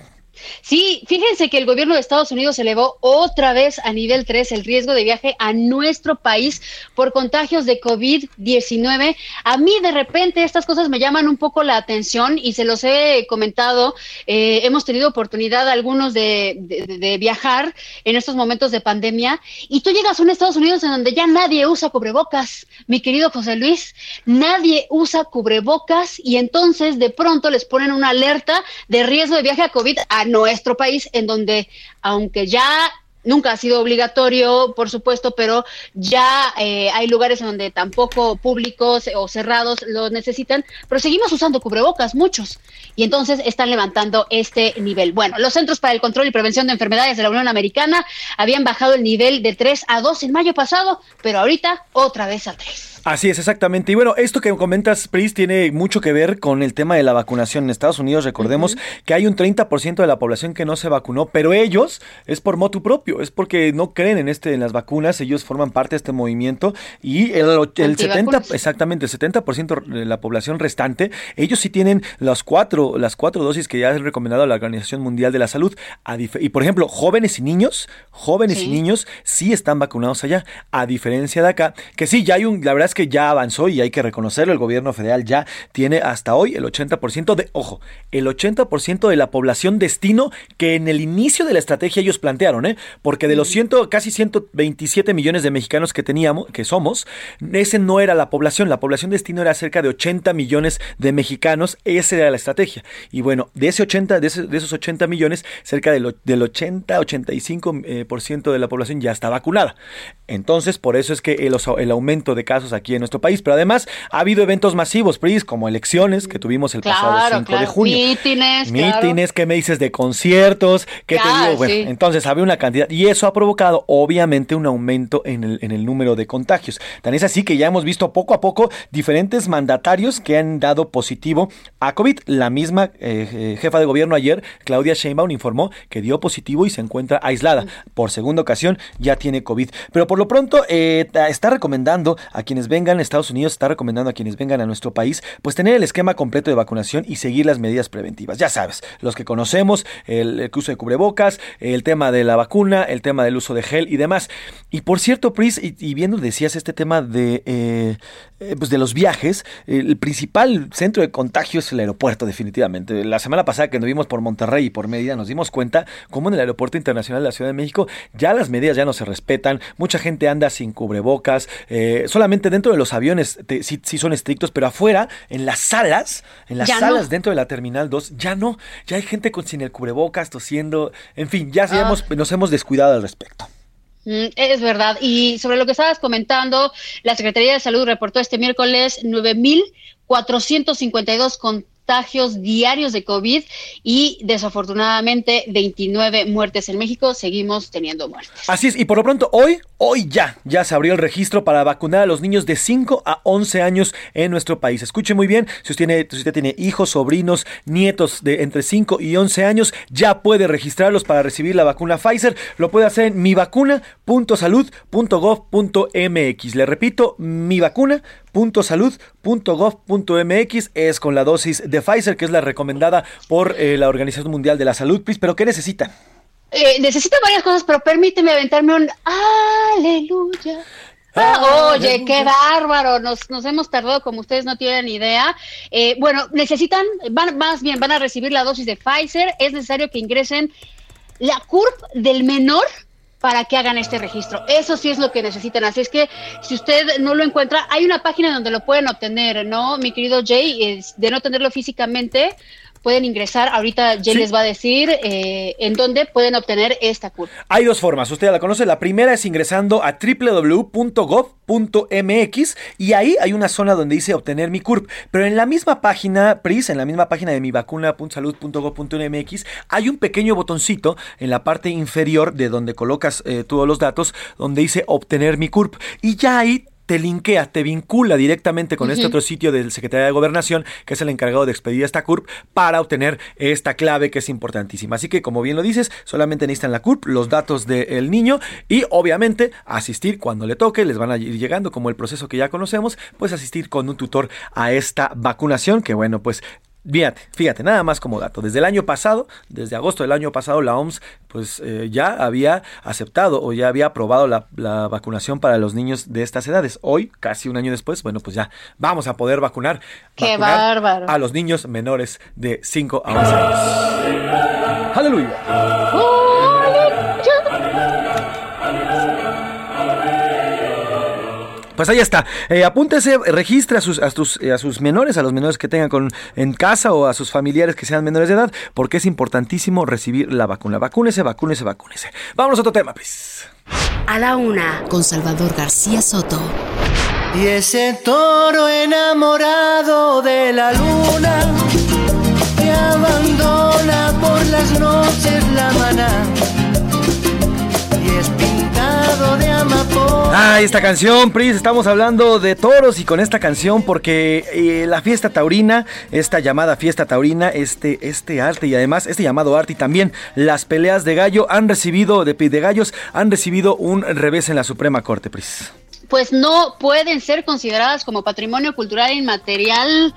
Sí, fíjense que el gobierno de Estados Unidos elevó otra vez a nivel 3 el riesgo de viaje a nuestro país por contagios de COVID-19. A mí de repente estas cosas me llaman un poco la atención y se los he comentado. Eh, hemos tenido oportunidad algunos de, de- de viajar en estos momentos de pandemia y tú llegas a un Estados Unidos en donde ya nadie usa cubrebocas, mi querido José Luis, nadie usa cubrebocas y entonces de pronto les ponen una alerta de riesgo de viaje a COVID a nuestro país, en donde, aunque ya nunca ha sido obligatorio, por supuesto, pero ya eh, hay lugares en donde tampoco públicos o cerrados lo necesitan, pero seguimos usando cubrebocas, muchos, y entonces están levantando este nivel. Bueno, los Centros para el Control y Prevención de Enfermedades de la Unión Americana habían bajado el nivel de 3 a 2 en mayo pasado, pero ahorita otra vez a 3. Así es, exactamente. Y bueno, esto que comentas, Pris, tiene mucho que ver con el tema de la vacunación. En Estados Unidos, recordemos que hay un 30% de la población que no se vacunó, pero ellos es por motu propio, es porque no creen en este en las vacunas, ellos forman parte de este movimiento y el, el 70, Antivacunas. exactamente, el 70% de la población restante, ellos sí tienen las cuatro, las cuatro dosis que ya ha recomendado la Organización Mundial de la Salud. Y por ejemplo, jóvenes y niños, jóvenes y niños sí están vacunados allá, a diferencia de acá, que sí, ya hay un, la verdad es que ya avanzó y hay que reconocerlo, el gobierno federal ya tiene hasta hoy el 80% de, ojo, el 80% de la población destino que en el inicio de la estrategia ellos plantearon, ¿eh? Porque de los ciento, casi 127 millones de mexicanos que teníamos, que somos, ese no era la población, la población destino era cerca de 80 millones de mexicanos, esa era la estrategia. Y bueno, de ese 80, de, ese- de esos 80 millones, cerca del, del 80, 85 eh, por ciento de la población ya está vacunada. Entonces, por eso es que el, el aumento de casos aquí en nuestro país, pero además ha habido eventos masivos, Pris, como elecciones que tuvimos el pasado Claro, 5 de junio. Mítines, claro. Mítines, ¿qué me dices de conciertos? ¿Qué te digo? Bueno, sí. entonces había una cantidad y eso ha provocado obviamente un aumento en el, en el número de contagios. Tan es así que ya hemos visto poco a poco diferentes mandatarios que han dado positivo a COVID. La misma eh, eh, jefa de gobierno ayer, Claudia Sheinbaum, informó que dio positivo y se encuentra aislada. Por segunda ocasión ya tiene COVID. Pero por lo pronto eh, está recomendando a quienes vengan Estados Unidos, está recomendando a quienes vengan a nuestro país, pues tener el esquema completo de vacunación y seguir las medidas preventivas. Ya sabes, los que conocemos, el, uso de cubrebocas, el tema de la vacuna, el tema del uso de gel y demás. Y por cierto, Pris, y, y viendo, decías este tema de, eh, eh, pues de los viajes, el principal centro de contagio es el aeropuerto, definitivamente. La semana pasada que nos vimos por Monterrey y por Mérida, nos dimos cuenta cómo en el aeropuerto internacional de la Ciudad de México ya las medidas ya no se respetan, mucha gente anda sin cubrebocas, eh, solamente dentro de los aviones te- sí, sí son estrictos, pero afuera, en las salas, en las Ya no. salas dentro de la Terminal 2, ya no, ya hay gente con sin el cubrebocas, tosiendo, en fin, ya Ah. hemos- nos hemos descuidado al respecto. Mm, Es verdad. Y sobre lo que estabas comentando, la Secretaría de Salud reportó este miércoles 9.452 contagios diarios de COVID y desafortunadamente 29 muertes en México. Seguimos teniendo muertes. Así es, y por lo pronto hoy, hoy ya, ya se abrió el registro para vacunar a los niños de 5 a 11 años en nuestro país. Escuche muy bien, si usted tiene, si usted tiene hijos, sobrinos, nietos de entre 5 y 11 años, ya puede registrarlos para recibir la vacuna Pfizer. Lo puede hacer en mivacuna.salud.gov.mx. Le repito, mivacuna.salud.gov.mx es con la dosis de Pfizer, que es la recomendada por eh, la Organización Mundial de la Salud. Pris, ¿Pero qué necesitan? Eh, necesito varias cosas, pero permíteme aventarme un aleluya. Ah, oye, qué bárbaro, nos, nos hemos tardado como ustedes no tienen idea. Eh, bueno, necesitan, van, más bien van a recibir la dosis de Pfizer, es necesario que ingresen la CURP del menor para que hagan este registro. Eso sí es lo que necesitan. Así es que si usted no lo encuentra, hay una página donde lo pueden obtener, ¿no? Mi querido Jay, de no tenerlo físicamente, pueden ingresar. Ahorita Sí. les va a decir eh, en dónde pueden obtener esta CURP. Hay dos formas, usted ya la conoce. La primera es ingresando a www.gov.mx y ahí hay una zona donde dice obtener mi CURP. Pero en la misma página, PRIS, en la misma página de mivacuna.salud.gov.mx, hay un pequeño botoncito en la parte inferior de donde colocas eh, todos los datos, donde dice obtener mi CURP. Y ya ahí te linkea, te vincula directamente con este otro sitio del Secretaría de Gobernación, que es el encargado de expedir esta CURP, para obtener esta clave que es importantísima. Así que, como bien lo dices, solamente necesitan la CURP, los datos del niño y obviamente asistir cuando le toque, les van a ir llegando como el proceso que ya conocemos, pues asistir con un tutor a esta vacunación, que bueno, pues Fíjate, fíjate, nada más como dato. Desde el año pasado, desde agosto del año pasado, la OMS pues eh, ya había aceptado o ya había aprobado la, vacunación para los niños de estas edades. Hoy, casi un año después, bueno, pues ya vamos a poder vacunar, Qué bárbaro. a los niños menores de 5 a 11 años. ¡Aleluya! Pues ahí está. Eh, apúntese, registre a sus, a, eh, a sus menores, a los menores que tengan con, en casa o a sus familiares que sean menores de edad, porque es importantísimo recibir la vacuna. Vacúnese, vacúnese, vacúnese. Vámonos a otro tema, please. A la una, con Salvador García Soto. Y ese toro enamorado de la luna que abandona por las noches la maná Ah, esta canción, Pris, estamos hablando de toros y con esta canción porque eh, la fiesta taurina, esta llamada fiesta taurina, este, este arte y además este llamado arte y también las peleas de gallo han recibido, de, de gallos, han recibido un revés en la Suprema Corte, Pris. Pues no pueden ser consideradas como patrimonio cultural inmaterial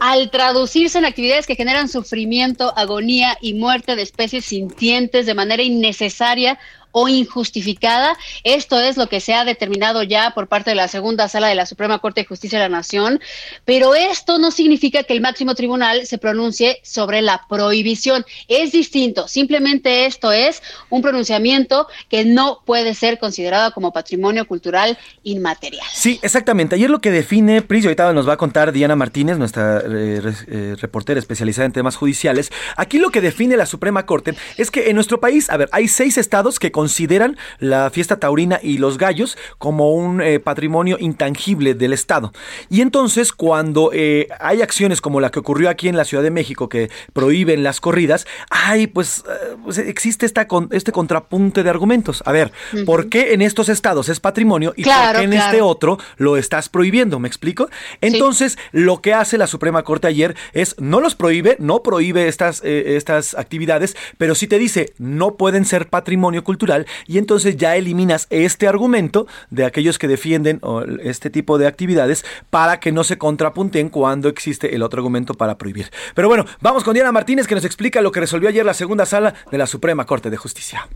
al traducirse en actividades que generan sufrimiento, agonía y muerte de especies sintientes de manera innecesaria o injustificada. Esto es lo que se ha determinado ya por parte de la segunda sala de la Suprema Corte de Justicia de la Nación, pero esto no significa que el máximo tribunal se pronuncie sobre la prohibición. Es distinto, simplemente esto es un pronunciamiento que no puede ser considerado como patrimonio cultural inmaterial. Sí, exactamente. Ayer lo que define, Pris, ahorita nos va a contar Diana Martínez, nuestra eh, eh, reportera especializada en temas judiciales, aquí lo que define la Suprema Corte es que en nuestro país, a ver, hay seis estados que consideran la fiesta taurina y los gallos como un eh, patrimonio intangible del Estado. Y entonces cuando eh, hay acciones como la que ocurrió aquí en la Ciudad de México que prohíben las corridas, hay pues, eh, pues existe esta, este contrapunte de argumentos. A ver, ¿por qué en estos estados es patrimonio y por qué en este otro lo estás prohibiendo? ¿Me explico? Entonces lo que hace la Suprema Corte ayer es no los prohíbe, no prohíbe estas, estas actividades, pero sí te dice no pueden ser patrimonio cultural y entonces ya eliminas este argumento de aquellos que defienden este tipo de actividades para que no se contrapunten cuando existe el otro argumento para prohibir. Pero bueno, vamos con Diana Martínez que nos explica lo que resolvió ayer la segunda sala de la Suprema Corte de Justicia.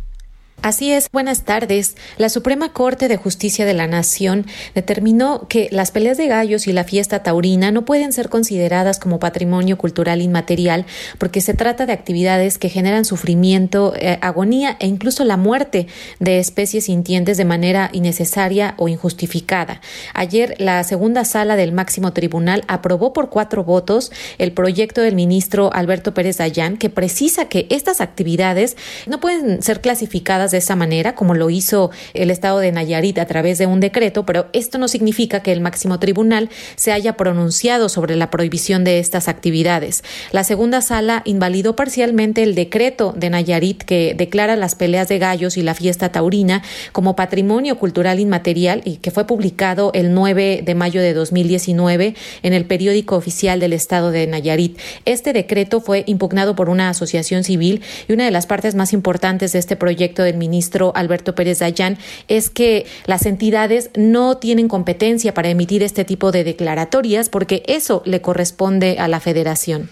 Así es, buenas tardes. La Suprema Corte de Justicia de la Nación determinó que las peleas de gallos y la fiesta taurina no pueden ser consideradas como patrimonio cultural inmaterial porque se trata de actividades que generan sufrimiento, eh, agonía e incluso la muerte de especies sintientes de manera innecesaria o injustificada. Ayer la segunda sala del máximo tribunal aprobó por cuatro votos el proyecto del ministro Alberto Pérez Dayán que precisa que estas actividades no pueden ser clasificadas de esa manera, como lo hizo el Estado de Nayarit a través de un decreto, pero esto no significa que el máximo tribunal se haya pronunciado sobre la prohibición de estas actividades. La segunda sala invalidó parcialmente el decreto de Nayarit que declara las peleas de gallos y la fiesta taurina como patrimonio cultural inmaterial y que fue publicado el 9 de mayo de 2019 en el periódico oficial del Estado de Nayarit. Este decreto fue impugnado por una asociación civil y una de las partes más importantes de este proyecto ministro Alberto Pérez Dayán es que las entidades no tienen competencia para emitir este tipo de declaratorias porque eso le corresponde a la federación.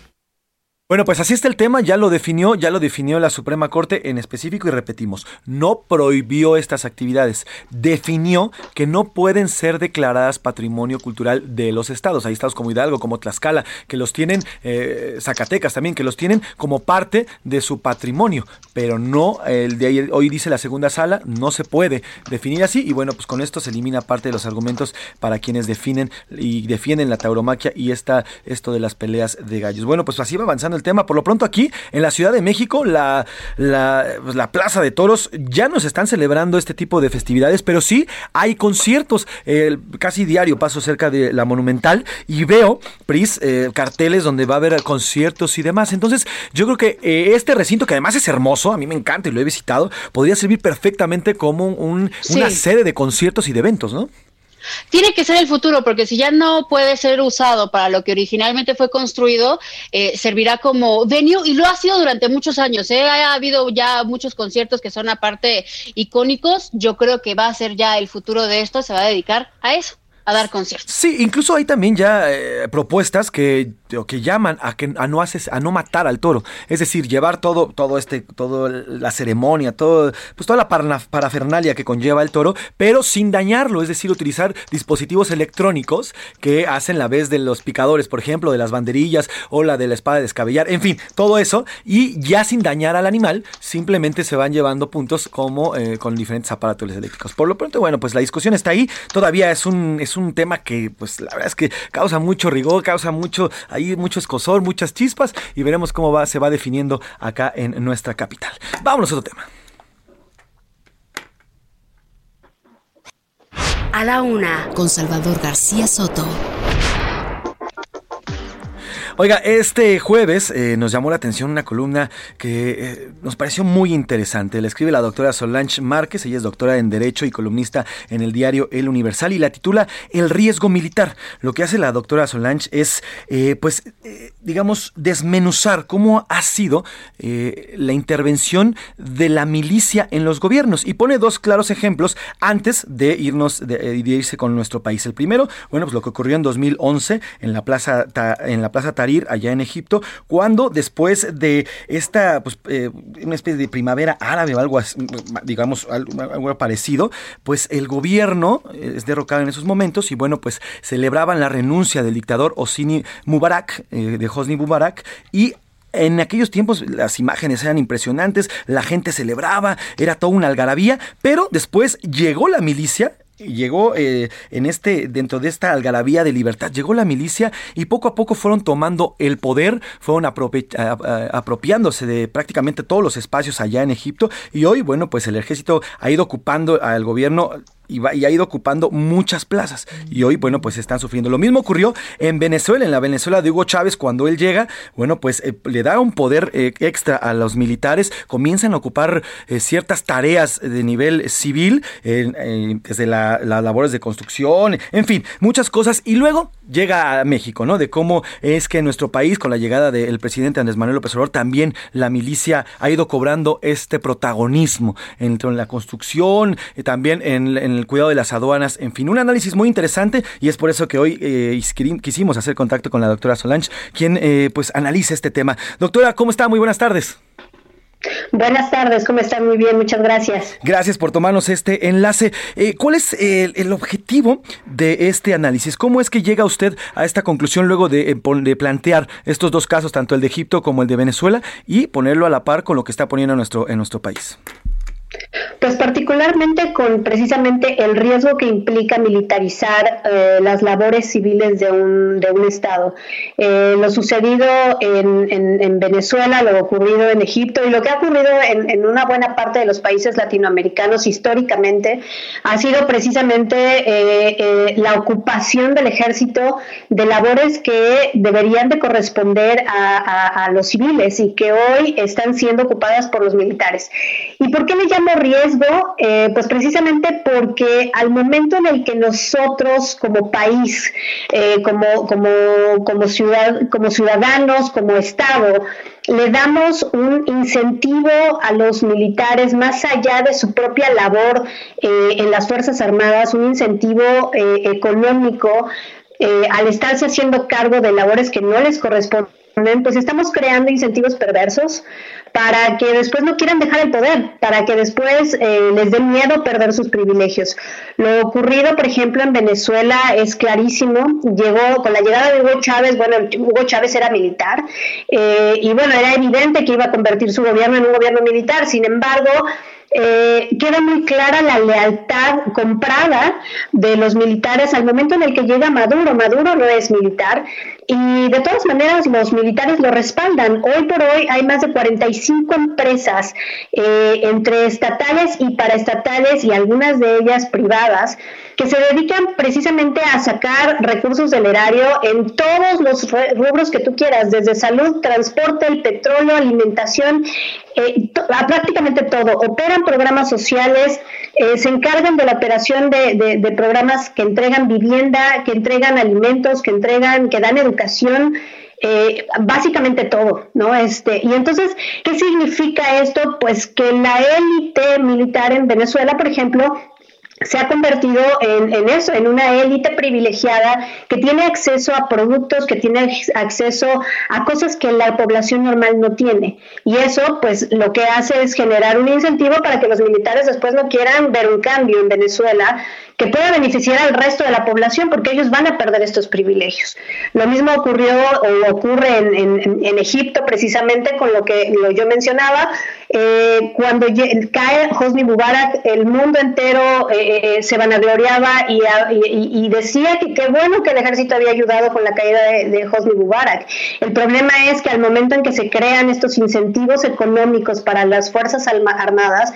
Bueno, pues así está el tema, ya lo definió, ya lo definió la Suprema Corte en específico y repetimos, no prohibió estas actividades, definió que no pueden ser declaradas patrimonio cultural de los estados. Hay estados como Hidalgo, como Tlaxcala, que los tienen, eh, Zacatecas también, que los tienen como parte de su patrimonio, pero no, el de hoy dice la segunda sala, no se puede definir así y bueno, pues con esto se elimina parte de los argumentos para quienes definen y defienden la tauromaquia y esta, esto de las peleas de gallos. Bueno, pues así va avanzando el tema. Por lo pronto aquí, en la Ciudad de México, la, la, pues, la Plaza de Toros, ya no se están celebrando este tipo de festividades, pero sí hay conciertos. casi diario paso cerca de la Monumental y veo, Pris, eh, carteles donde va a haber conciertos y demás. Entonces, yo creo que eh, este recinto, que además es hermoso, a mí me encanta y lo he visitado, podría servir perfectamente como un, una sede de conciertos y de eventos, ¿no? Tiene que ser el futuro, porque si ya no puede ser usado para lo que originalmente fue construido, eh, servirá como venue y lo ha sido durante muchos años. ¿eh? Ha habido ya muchos conciertos que son aparte icónicos. Yo creo que va a ser ya el futuro de esto, se va a dedicar a eso a dar conciertos. Sí, incluso hay también ya eh, propuestas que, que llaman a que a no haces, a no matar al toro, es decir, llevar todo todo este todo la ceremonia, todo pues toda la parafernalia que conlleva el toro, pero sin dañarlo, es decir, utilizar dispositivos electrónicos que hacen la vez de los picadores, por ejemplo, de las banderillas o la de la espada de descabellar, en fin, todo eso. Y ya sin dañar al animal, simplemente se van llevando puntos como eh, con diferentes aparatos eléctricos. Por lo pronto, bueno, pues la discusión está ahí, todavía es un es un tema que, pues la verdad es que causa mucho rigor, causa mucho, mucho escosor, muchas chispas y veremos cómo va, se va definiendo acá en nuestra capital. Vámonos a otro tema. A la una, con Salvador García Soto. Oiga, este jueves eh, nos llamó la atención una columna que eh, nos pareció muy interesante. La escribe la doctora Solange Márquez, ella es doctora en Derecho y columnista en el diario El Universal y la titula El riesgo militar. Lo que hace la doctora Solange es, eh, pues, digamos, desmenuzar cómo ha sido la intervención de la milicia en los gobiernos y pone dos claros ejemplos antes de irnos, de, irse con nuestro país. El primero, bueno, pues lo que ocurrió en 2011 en la plaza, en la plaza allá en Egipto, cuando después de esta, pues, eh, una especie de primavera árabe o algo así, digamos, algo, parecido, pues el gobierno eh, es derrocado en esos momentos y bueno, pues celebraban la renuncia del dictador Hosni Mubarak, eh, de Hosni Mubarak, y en aquellos tiempos las imágenes eran impresionantes, la gente celebraba, era toda una algarabía, pero después llegó la milicia llegó eh, en este dentro de esta algarabía de libertad llegó la milicia y poco a poco fueron tomando el poder fueron apropiándose de prácticamente todos los espacios allá en Egipto y hoy bueno pues el ejército ha ido ocupando al gobierno y, ha ido ocupando muchas plazas. Y hoy, bueno, pues están sufriendo. Lo mismo ocurrió en Venezuela, en la Venezuela de Hugo Chávez, cuando él llega, bueno, pues eh, le da un poder eh, extra a los militares, comienzan a ocupar eh, ciertas tareas de nivel civil, desde las labores de construcción, en fin, muchas cosas. Y luego llega a México, ¿no? De cómo es que en nuestro país, con la llegada del presidente Andrés Manuel López Obrador, también la milicia ha ido cobrando este protagonismo en, la construcción, también en, en el cuidado de las aduanas, en fin, un análisis muy interesante y es por eso que hoy eh, quisimos hacer contacto con la doctora Solange, quien eh, pues analiza este tema. Doctora, ¿cómo está? Muy buenas tardes. Buenas tardes, ¿cómo están? Muy bien, muchas gracias. Gracias por tomarnos este enlace. Eh, ¿Cuál es el, objetivo de este análisis? ¿Cómo es que llega usted a esta conclusión luego de, de, plantear estos dos casos, tanto el de Egipto como el de Venezuela, y ponerlo a la par con lo que está poniendo en nuestro país? Pues particularmente con precisamente el riesgo que implica militarizar eh, las labores civiles de un, de un Estado. Eh, lo sucedido en, en, Venezuela, lo ocurrido en Egipto y lo que ha ocurrido en, una buena parte de los países latinoamericanos históricamente ha sido precisamente eh, la ocupación del ejército de labores que deberían de corresponder a, a, los civiles y que hoy están siendo ocupadas por los militares. ¿Y por qué le riesgo? Eh, pues precisamente porque al momento en el que nosotros como país, eh, como, como, como, ciudad, como ciudadanos, como Estado, le damos un incentivo a los militares más allá de su propia labor eh, en las Fuerzas Armadas, un incentivo económico al estarse haciendo cargo de labores que no les corresponden, pues estamos creando incentivos perversos para que después no quieran dejar el poder, para que después eh, les dé miedo perder sus privilegios. Lo ocurrido, por ejemplo, en Venezuela es clarísimo. Llegó con la llegada de Hugo Chávez, bueno, Hugo Chávez era militar eh, y bueno, era evidente que iba a convertir su gobierno en un gobierno militar. Sin embargo, eh, queda muy clara la lealtad comprada de los militares al momento en el que llega Maduro. Maduro no es militar y de todas maneras los militares lo respaldan. Hoy por hoy hay más de 45 empresas eh, entre estatales y paraestatales y algunas de ellas privadas que se dedican precisamente a sacar recursos del erario en todos los rubros que tú quieras, desde salud, transporte, el petróleo, alimentación, eh, prácticamente todo. Operan programas sociales, eh, se encargan de la operación de, de, programas que entregan vivienda, que entregan alimentos, que entregan, que dan educación. Eh, básicamente todo, ¿no? Este, y entonces, ¿qué significa esto? Pues que la élite militar en Venezuela, por ejemplo, se ha convertido en, en, eso, en una élite privilegiada que tiene acceso a productos, que tiene acceso a cosas que la población normal no tiene. Y eso, pues, lo que hace es generar un incentivo para que los militares después no quieran ver un cambio en Venezuela que pueda beneficiar al resto de la población, porque ellos van a perder estos privilegios. Lo mismo ocurrió o ocurre en, en, Egipto, precisamente con lo que yo mencionaba. Eh, cuando cae Hosni Mubarak, el mundo entero eh, eh, se vanagloriaba y, y, y, decía que qué bueno que el ejército había ayudado con la caída de, de Hosni Mubarak. El problema es que al momento en que se crean estos incentivos económicos para las Fuerzas Armadas,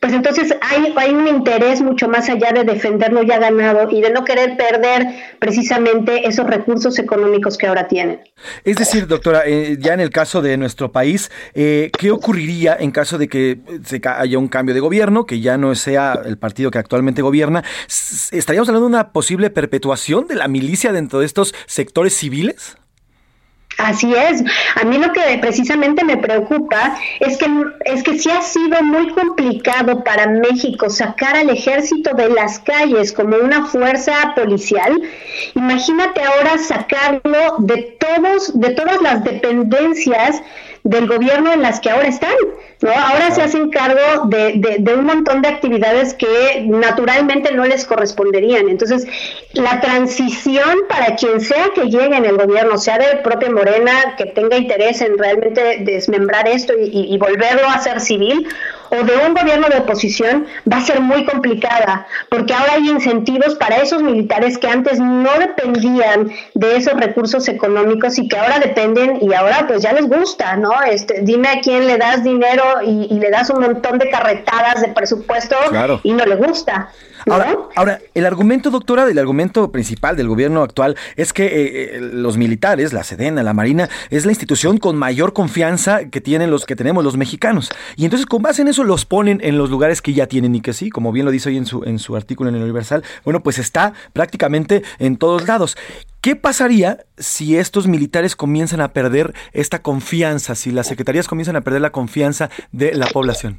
pues entonces hay, un interés mucho más allá de defender lo ya ganado y de no querer perder precisamente esos recursos económicos que ahora tienen. Es decir, doctora, eh, ya en el caso de nuestro país, eh, ¿qué ocurriría en caso de que se haya un cambio de gobierno, que ya no sea el partido que actualmente gobierna? ¿Estaríamos hablando de una posible perpetuación de la milicia dentro de estos sectores civiles? Así es. A mí lo que precisamente me preocupa es que es que sí ha sido muy complicado para México sacar al ejército de las calles como una fuerza policial. Imagínate ahora sacarlo de todos de todas las dependencias del gobierno en las que ahora están. ¿No? Ahora se hacen cargo de, de, un montón de actividades que naturalmente no les corresponderían. Entonces, la transición para quien sea que llegue en el gobierno, sea de propia Morena, que tenga interés en realmente desmembrar esto y, y volverlo a ser civil, o de un gobierno de oposición va a ser muy complicada, porque ahora hay incentivos para esos militares que antes no dependían de esos recursos económicos y que ahora dependen y ahora pues ya les gusta, ¿no? Este, dime a quién le das dinero y, le das un montón de carretadas de presupuesto y no le gusta. Ahora, el argumento, doctora, el argumento principal del gobierno actual es que eh, eh, los militares, la Sedena, la Marina, es la institución con mayor confianza que tienen los que tenemos los mexicanos. Y entonces, con base en eso, los ponen en los lugares que ya tienen y que sí, como bien lo dice hoy en su, en su artículo en el Universal, bueno, pues está prácticamente en todos lados. ¿Qué pasaría si estos militares comienzan a perder esta confianza, si las secretarías comienzan a perder la confianza de la población?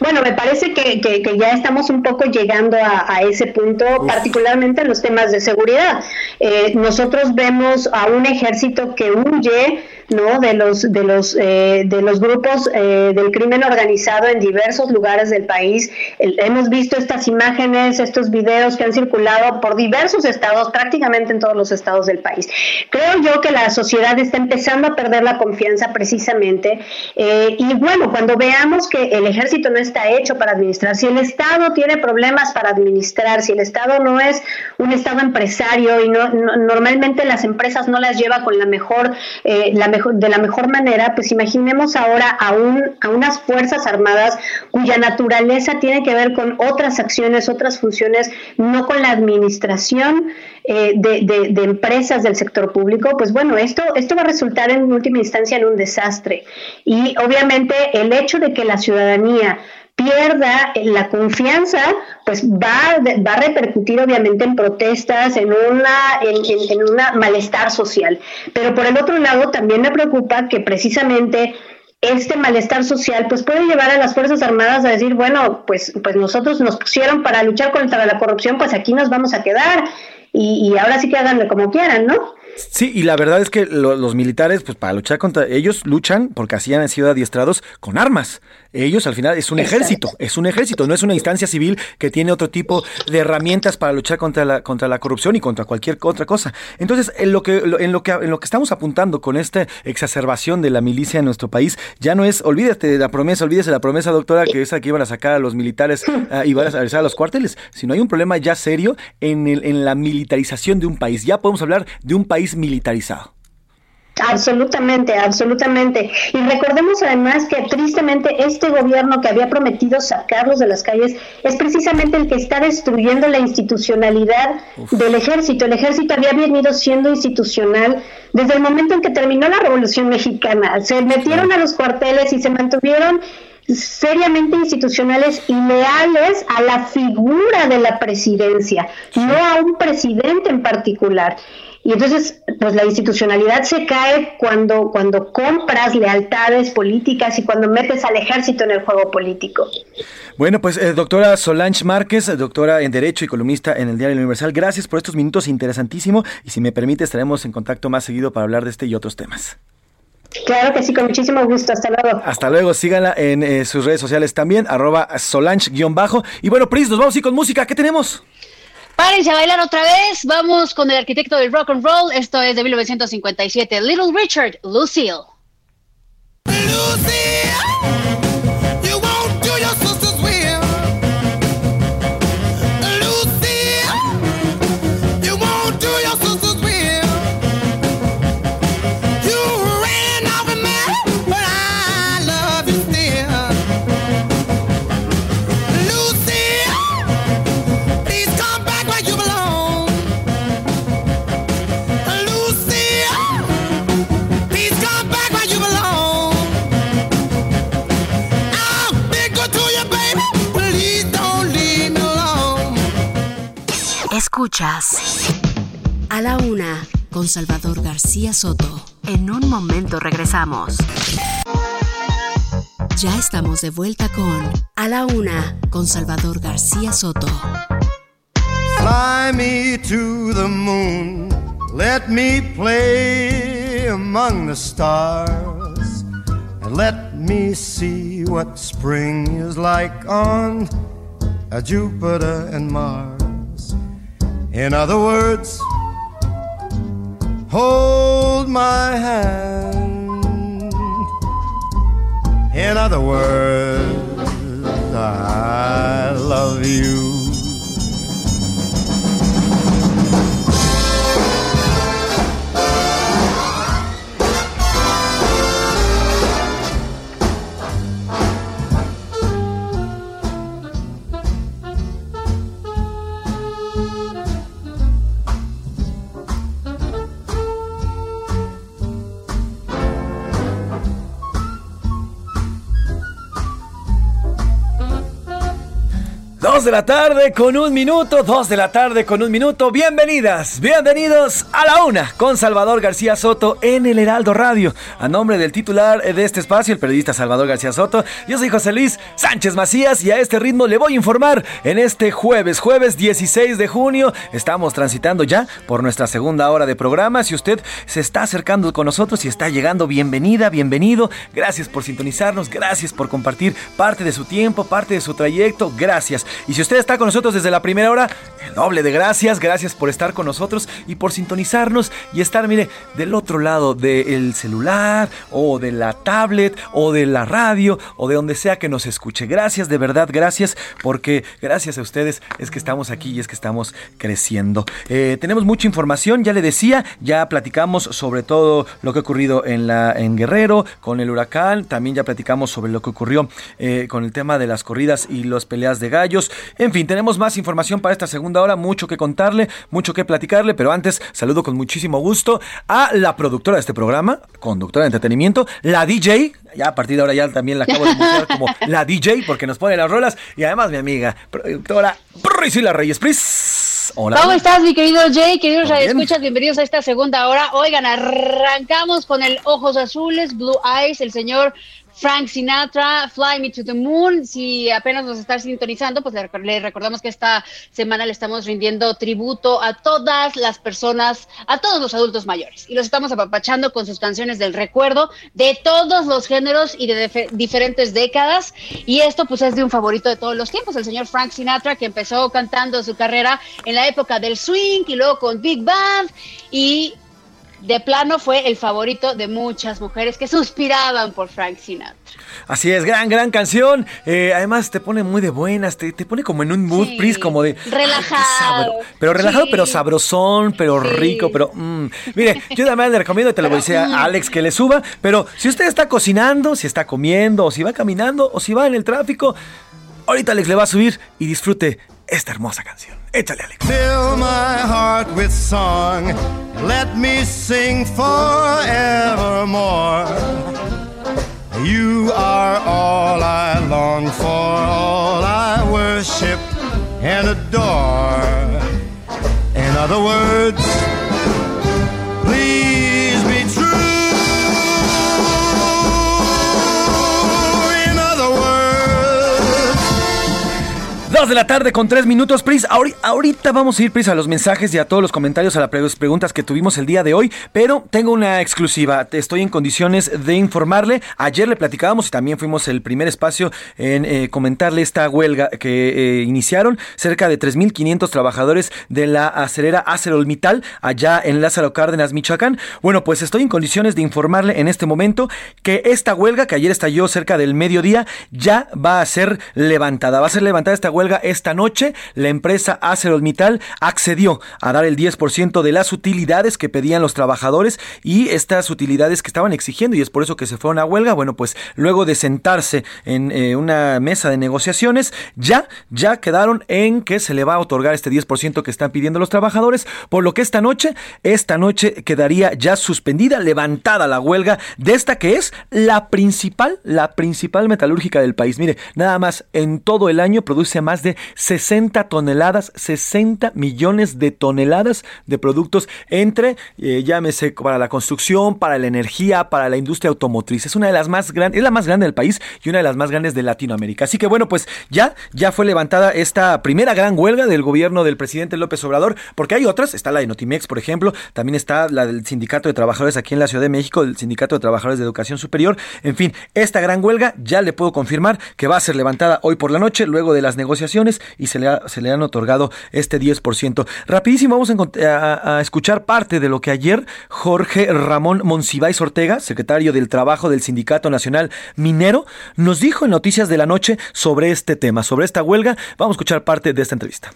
Bueno, me parece que, que, ya estamos un poco llegando a, ese punto, particularmente en los temas de seguridad. Eh, nosotros vemos a un ejército que huye ¿no? de los de los eh, de los grupos eh, del crimen organizado en diversos lugares del país hemos visto estas imágenes estos videos que han circulado por diversos estados prácticamente en todos los estados del país creo yo que la sociedad está empezando a perder la confianza precisamente eh, y bueno cuando veamos que el ejército no está hecho para administrar si el estado tiene problemas para administrar si el estado no es un estado empresario y no, normalmente las empresas no las lleva con la mejor la mejor de la mejor manera, pues imaginemos ahora a, un, a unas Fuerzas Armadas cuya naturaleza tiene que ver con otras acciones, otras funciones, no con la administración eh, de, de, empresas del sector público, pues bueno, esto, esto va a resultar en última instancia en un desastre. Y obviamente el hecho de que la ciudadanía pierda la confianza, pues va, va a repercutir obviamente en protestas, en una, en, en, una malestar social. Pero por el otro lado, también me preocupa que precisamente este malestar social pues puede llevar a las Fuerzas Armadas a decir, bueno, pues, pues nosotros nos pusieron para luchar contra la corrupción, pues aquí nos vamos a quedar y, y ahora sí que háganlo como quieran, ¿no? Sí, y la verdad es que los militares, pues para luchar contra ellos, luchan porque así han sido adiestrados con armas. Ellos al final es un ejército, es un ejército, no es una instancia civil que tiene otro tipo de herramientas para luchar contra la, contra la corrupción y contra cualquier otra cosa. Entonces, en lo, que, en, lo que, en lo que estamos apuntando con esta exacerbación de la milicia en nuestro país, ya no es, olvídate de la promesa, olvídese de la promesa, doctora, que es que iban a sacar a los militares uh, y van a regresar a los cuarteles, sino hay un problema ya serio en, el, en la militarización de un país. Ya podemos hablar de un país país militarizado. Absolutamente, absolutamente. Y recordemos además que tristemente este gobierno que había prometido sacarlos de las calles es precisamente el que está destruyendo la institucionalidad del ejército. El ejército había venido siendo institucional desde el momento en que terminó la Revolución Mexicana. Se metieron a los cuarteles y se mantuvieron seriamente institucionales y leales a la figura de la presidencia, no a un presidente en particular. Y entonces, pues la institucionalidad se cae cuando, cuando compras lealtades políticas y cuando metes al ejército en el juego político. Bueno, pues eh, doctora Solange Márquez, doctora en Derecho y columnista en el Diario Universal, gracias por estos minutos interesantísimo y si me permite estaremos en contacto más seguido para hablar de este y otros temas. Claro que sí, con muchísimo gusto. Hasta luego. Hasta luego. Síganla en eh, sus redes sociales también, arroba Solange-bajo. Y bueno, Pris, nos vamos ir con música. ¿Qué tenemos? Párense a bailar otra vez. Vamos con el arquitecto del rock and roll. Esto es de 1957. Little Richard, Lucille. Lucille. Escuchas a la una con Salvador García Soto. En un momento regresamos. Ya estamos de vuelta con A la una con Salvador García Soto. Fly me to the moon, let me play among the stars, and let me see what spring is like on a Jupiter and Mars. In other words, hold my hand. In other words, I love you. De la tarde con un minuto, dos de la tarde con un minuto. Bienvenidas, bienvenidos a la una con Salvador García Soto en el Heraldo Radio. A nombre del titular de este espacio, el periodista Salvador García Soto, yo soy José Luis Sánchez Macías y a este ritmo le voy a informar en este jueves, jueves 16 de junio. Estamos transitando ya por nuestra segunda hora de programa. Si usted se está acercando con nosotros y está llegando, bienvenida, bienvenido. Gracias por sintonizarnos, gracias por compartir parte de su tiempo, parte de su trayecto. Gracias. Y si usted está con nosotros desde la primera hora, el doble de gracias. Gracias por estar con nosotros y por sintonizarnos y estar, mire, del otro lado del celular o de la tablet o de la radio o de donde sea que nos escuche. Gracias, de verdad, gracias, porque gracias a ustedes es que estamos aquí y es que estamos creciendo. Eh, tenemos mucha información, ya le decía, ya platicamos sobre todo lo que ha ocurrido en, la, en Guerrero con el huracán, también ya platicamos sobre lo que ocurrió eh, con el tema de las corridas y las peleas de gallos. En fin, tenemos más información para esta segunda hora, mucho que contarle, mucho que platicarle, pero antes saludo con muchísimo gusto a la productora de este programa, conductora de entretenimiento, la DJ, ya a partir de ahora ya también la acabo de anunciar como la DJ porque nos pone las rolas y además mi amiga productora Priscila Reyes Pris. Hola. ¿Cómo estás, mi querido Jay? Queridos escuchas, bienvenidos a esta segunda hora. Oigan, arrancamos con el Ojos Azules, Blue Eyes, el señor Frank Sinatra, Fly Me to the Moon. Si apenas nos está sintonizando, pues le, recordamos que esta semana le estamos rindiendo tributo a todas las personas, a todos los adultos mayores. Y los estamos apapachando con sus canciones del recuerdo de todos los géneros y de diferentes décadas. Y esto pues es de un favorito de todos los tiempos, el señor Frank Sinatra, que empezó cantando su carrera en la época del swing y luego con Big Band. Y de plano fue el favorito de muchas mujeres que suspiraban por Frank Sinatra. Así es, gran, gran canción. Eh, además te pone muy de buenas, te, te pone como en un mood, Pris, como de... Relajado. pero relajado, pero sabrosón, pero rico, pero... mm. Mire, yo también le recomiendo, te lo voy a decir a Alex que le suba, pero si usted está cocinando, si está comiendo, o si va caminando, o si va en el tráfico, ahorita Alex le va a subir y disfrute esta hermosa canción. Échale, Alex. Fill my heart with song. Let me sing forevermore. You are all I long for, all I worship and adore. In other words, 2 de la tarde con 3 minutos, Pris. Ahorita vamos a ir, Pris, a los mensajes y a todos los comentarios, a las preguntas que tuvimos el día de hoy. Pero tengo una exclusiva. Estoy en condiciones de informarle. Ayer le platicábamos y también fuimos el primer espacio en eh, comentarle esta huelga que eh, iniciaron cerca de 3.500 trabajadores de la acerera ArcelorMittal allá en Lázaro Cárdenas, Michoacán. Bueno, pues estoy en condiciones de informarle en este momento que esta huelga que ayer estalló cerca del mediodía ya va a ser levantada. Va a ser levantada esta huelga esta noche. La empresa ArcelorMittal accedió a dar el 10% de las utilidades que pedían los trabajadores y estas utilidades que estaban exigiendo y es por eso que se fueron a huelga. Bueno, pues luego de sentarse en eh, una mesa de negociaciones, ya, ya quedaron en que se le va a otorgar este 10% que están pidiendo los trabajadores, por lo que esta noche, esta noche quedaría ya suspendida, levantada la huelga de esta que es la principal, la principal metalúrgica del país. Mire, nada más en todo el año produce más de 60 toneladas, 60 millones de toneladas de productos entre, eh, llámese para la construcción, para la energía, para la industria automotriz. Es una de las más grandes, es la más grande del país y una de las más grandes de Latinoamérica. Así que bueno, pues ya, ya fue levantada esta primera gran huelga del gobierno del presidente López Obrador, porque hay otras, está la de Notimex, por ejemplo, también está la del Sindicato de Trabajadores aquí en la Ciudad de México, el Sindicato de Trabajadores de Educación Superior. En fin, esta gran huelga ya le puedo confirmar que va a ser levantada hoy por la noche, luego de las negociaciones, y se le, ha- se le han otorgado este 10%. Rapidísimo, vamos a, a- a escuchar parte de lo que ayer Jorge Ramón Monsiváis Ortega, secretario del Trabajo del Sindicato Nacional Minero, nos dijo en Noticias de la Noche sobre este tema, sobre esta huelga. Vamos a escuchar parte de esta entrevista.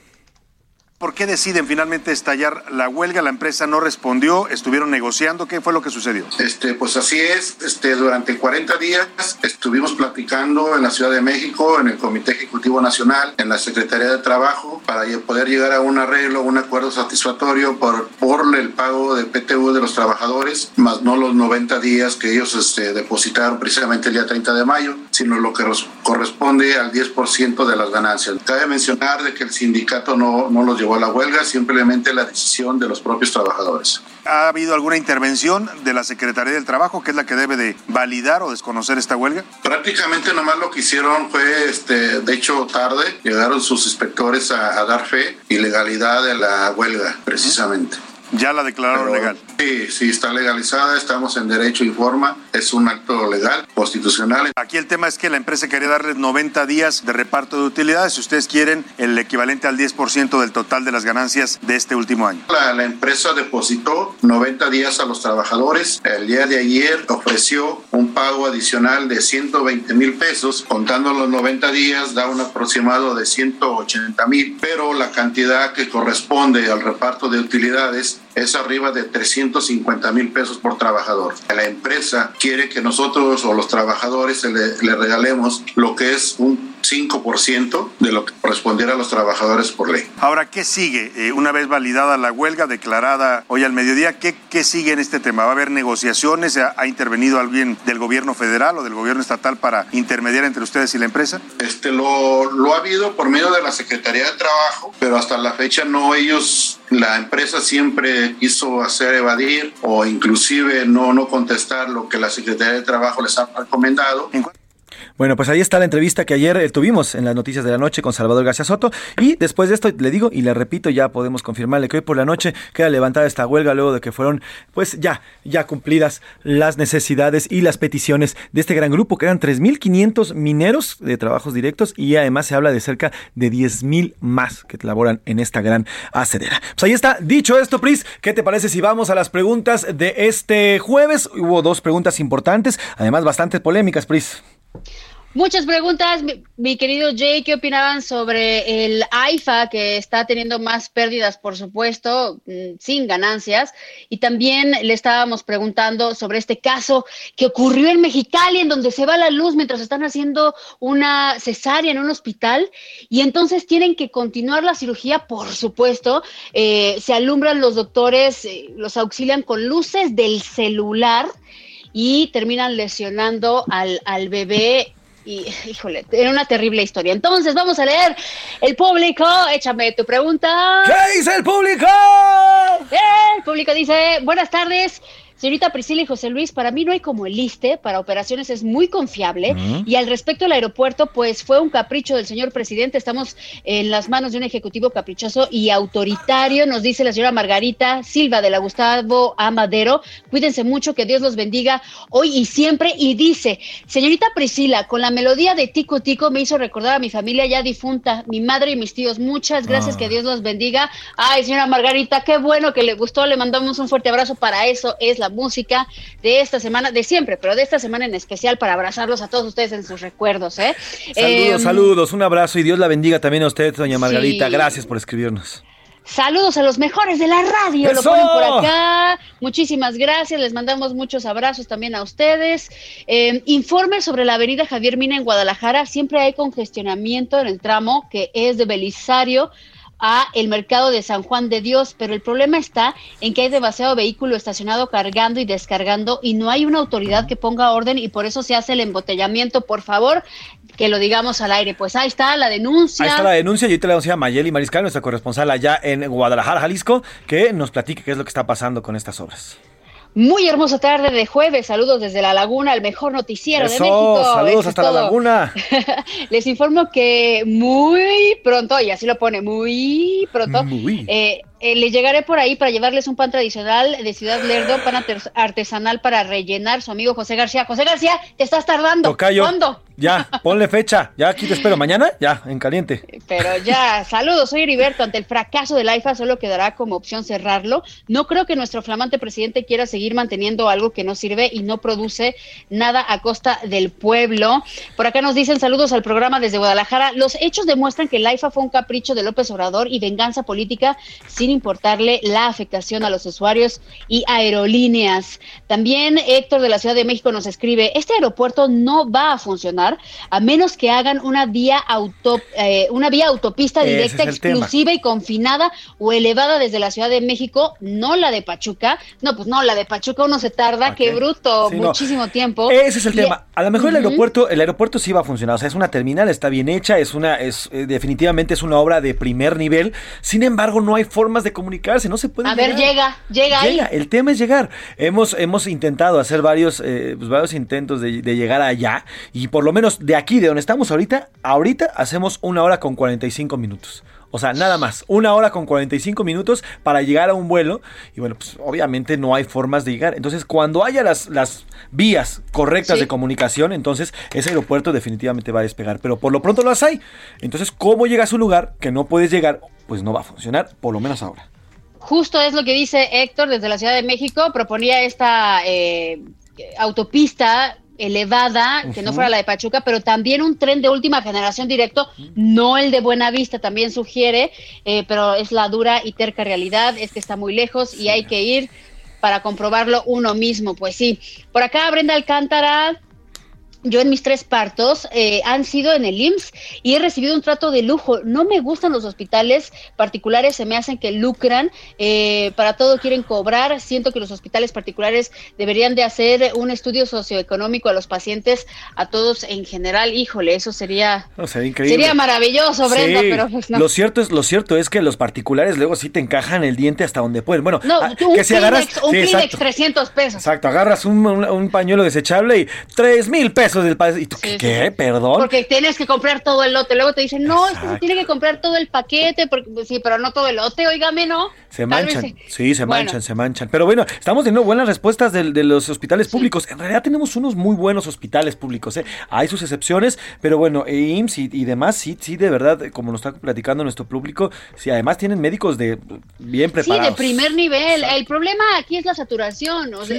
¿Por qué deciden finalmente estallar la huelga? La empresa no respondió, estuvieron negociando. ¿Qué fue lo que sucedió? Este, pues así es, este, durante 40 días estuvimos platicando en la Ciudad de México, en el Comité Ejecutivo Nacional, en la Secretaría de Trabajo, para poder llegar a un arreglo, un acuerdo satisfactorio por, por el pago de PTU de los trabajadores, más no los 90 días que ellos este, depositaron precisamente el día 30 de mayo, sino lo que corresponde al 10% de las ganancias. Cabe mencionar de que el sindicato no, no los llevó a la huelga, simplemente la decisión de los propios trabajadores. ¿Ha habido alguna intervención de la Secretaría del Trabajo, que es la que debe de validar o desconocer esta huelga? Prácticamente nomás lo que hicieron fue, este, de hecho, tarde, llegaron sus inspectores a, a dar fe y legalidad de la huelga, precisamente. Ya la declararon Pero, legal. Sí, sí, está legalizada, estamos en derecho y forma, es un acto legal, constitucional. Aquí el tema es que la empresa quería darles 90 días de reparto de utilidades. Si ustedes quieren, el equivalente al 10% del total de las ganancias de este último año. La, la empresa depositó 90 días a los trabajadores. El día de ayer ofreció un pago adicional de 120 mil pesos. Contando los 90 días da un aproximado de 180 mil, pero la cantidad que corresponde al reparto de utilidades es arriba de 350 mil pesos por trabajador. La empresa quiere que nosotros o los trabajadores le, le regalemos lo que es un 5% de lo que correspondiera a los trabajadores por ley. Ahora, ¿qué sigue? Eh, una vez validada la huelga, declarada hoy al mediodía, ¿qué, qué sigue en este tema? ¿Va a haber negociaciones? ¿Ha, ha intervenido alguien del gobierno federal o del gobierno estatal para intermediar entre ustedes y la empresa? Este lo, lo ha habido por medio de la Secretaría de Trabajo, pero hasta la fecha no ellos, la empresa siempre quiso hacer evadir o inclusive no, no contestar lo que la Secretaría de Trabajo les ha recomendado. Bueno, pues ahí está la entrevista que ayer eh, tuvimos en las noticias de la noche con Salvador García Soto. Y después de esto, le digo y le repito, ya podemos confirmarle que hoy por la noche queda levantada esta huelga luego de que fueron, pues ya, ya cumplidas las necesidades y las peticiones de este gran grupo, que eran 3.500 mineros de trabajos directos y además se habla de cerca de 10.000 más que laboran en esta gran acedera. Pues ahí está. Dicho esto, Pris, ¿qué te parece si vamos a las preguntas de este jueves? Hubo dos preguntas importantes, además bastante polémicas, Pris. Muchas preguntas, mi, querido Jay, ¿qué opinaban sobre el AIFA que está teniendo más pérdidas, por supuesto, mm, sin ganancias? Y también le estábamos preguntando sobre este caso que ocurrió en Mexicali, en donde se va la luz mientras están haciendo una cesárea en un hospital y entonces tienen que continuar la cirugía, por supuesto. Eh, se alumbran los doctores, eh, los auxilian con luces del celular y terminan lesionando al, al bebé y, híjole, era una terrible historia. Entonces, vamos a leer. El público, échame tu pregunta. ¿Qué dice el público? El público dice, buenas tardes. Señorita Priscila y José Luis, para mí no hay como el ISTE, para operaciones es muy confiable. Y al respecto del aeropuerto, pues fue un capricho del señor presidente. Estamos en las manos de un ejecutivo caprichoso y autoritario, nos dice la señora Margarita Silva de la Gustavo Amadero. Cuídense mucho, que Dios los bendiga hoy y siempre. Y dice, señorita Priscila, con la melodía de Tico Tico me hizo recordar a mi familia ya difunta, mi madre y mis tíos. Muchas gracias, que ah. Dios los bendiga. Ay, señora Margarita, qué bueno que le gustó. Le mandamos un fuerte abrazo. Para eso es la música de esta semana, de siempre, pero de esta semana en especial para abrazarlos a todos ustedes en sus recuerdos. ¿eh? Saludos, em, saludos, un abrazo y Dios la bendiga también a usted, doña Margarita. Gracias por escribirnos. Saludos a los mejores de la radio, lo ponen por acá. Muchísimas gracias, les mandamos muchos abrazos también a ustedes. Eh, informe sobre la avenida Javier Mina en Guadalajara. Siempre hay congestionamiento en el tramo que es de Belisario a el mercado de San Juan de Dios, pero el problema está en que hay demasiado vehículo estacionado cargando y descargando y no hay una autoridad que ponga orden y por eso se hace el embotellamiento. Por favor, que lo digamos al aire. Pues ahí está la denuncia. Ahí está la denuncia y te la a Mayeli Mariscal, nuestra corresponsal allá en Guadalajara, Jalisco, que nos platique qué es lo que está pasando con estas obras. Muy hermosa tarde de jueves. Saludos desde La Laguna, el mejor noticiero de México. Saludos hasta La Laguna. Les informo que muy pronto, y así lo pone, muy pronto, eh, eh, le llegaré por ahí para llevarles un pan tradicional de Ciudad Lerdo, pan artesanal para rellenar su amigo José García. José García, te estás tardando. ¿Cuándo? Ya, ponle fecha. Ya aquí te espero. ¿Mañana? Ya, en caliente. Pero ya, saludos. Soy Heriberto. Ante el fracaso del AIFA solo quedará como opción cerrarlo. No creo que nuestro flamante presidente quiera seguir manteniendo algo que no sirve y no produce nada a costa del pueblo. Por acá nos dicen saludos al programa desde Guadalajara. Los hechos demuestran que el AIFA fue un capricho de López Obrador y venganza política sin importarle la afectación a los usuarios y aerolíneas. También Héctor de la Ciudad de México nos escribe, este aeropuerto no va a funcionar a menos que hagan una vía, auto, eh, una vía autopista directa, exclusiva y confinada o elevada desde la Ciudad de México, no la de Pachuca. No, pues no, la de Pachuca uno se tarda, qué bruto, muchísimo tiempo. Ese es el tema. A lo mejor el aeropuerto, el aeropuerto sí va a funcionar, o sea, es una terminal, está bien hecha, es una, es eh, definitivamente es una obra de primer nivel. Sin embargo, no hay formas de comunicarse, no se puede. A ver, llega, llega, ahí. El tema es llegar. Hemos, hemos intentado hacer varios, eh, pues, varios intentos de, llegar allá y por lo menos de aquí, de donde estamos ahorita, ahorita hacemos una hora con 45 minutos. O sea, nada más, una hora con 45 minutos para llegar a un vuelo. Y bueno, pues obviamente no hay formas de llegar. Entonces, cuando haya las, las vías correctas de comunicación, entonces ese aeropuerto definitivamente va a despegar. Pero por lo pronto las hay. Entonces, ¿cómo llegas a un lugar que no puedes llegar? Pues no va a funcionar, por lo menos ahora. Justo es lo que dice Héctor desde la Ciudad de México. Proponía esta eh, autopista elevada, que no fuera la de Pachuca, pero también un tren de última generación directo, no el de Buenavista, también sugiere, eh, pero es la dura y terca realidad, es que está muy lejos y hay que ir para comprobarlo uno mismo, pues sí. Por acá Brenda Alcántara yo en mis tres partos eh, han sido en el IMSS y he recibido un trato de lujo. No me gustan los hospitales particulares, se me hacen que lucran, eh, para todo quieren cobrar. Siento que los hospitales particulares deberían de hacer un estudio socioeconómico a los pacientes, a todos en general. Híjole, eso sería, sería maravilloso, Brenda, pero pues no. Lo cierto, es, lo cierto es que los particulares luego sí te encajan el diente hasta donde pueden. Bueno, no, ah, que si agarras... Un 300 pesos. Exacto, agarras un, un pañuelo desechable y tres mil pesos del país. ¿Y tú Sí, qué? sí, sí. ¿Perdón? Porque tienes que comprar todo el lote. Luego te dicen, no, es que se tiene que comprar todo el paquete. Porque, pues, sí, pero no todo el lote, oígame, ¿no? Se manchan, sí, se Bueno. manchan, se manchan. Pero bueno, estamos teniendo buenas respuestas del- de, los hospitales públicos. En realidad tenemos unos muy buenos hospitales públicos. ¿eh? Hay sus excepciones, pero bueno, eh, IMSS y, y demás, sí, sí, de verdad, eh, como nos está platicando nuestro público, sí, además tienen médicos de bien Sí, preparados. de primer nivel. El problema aquí es la saturación. o sea,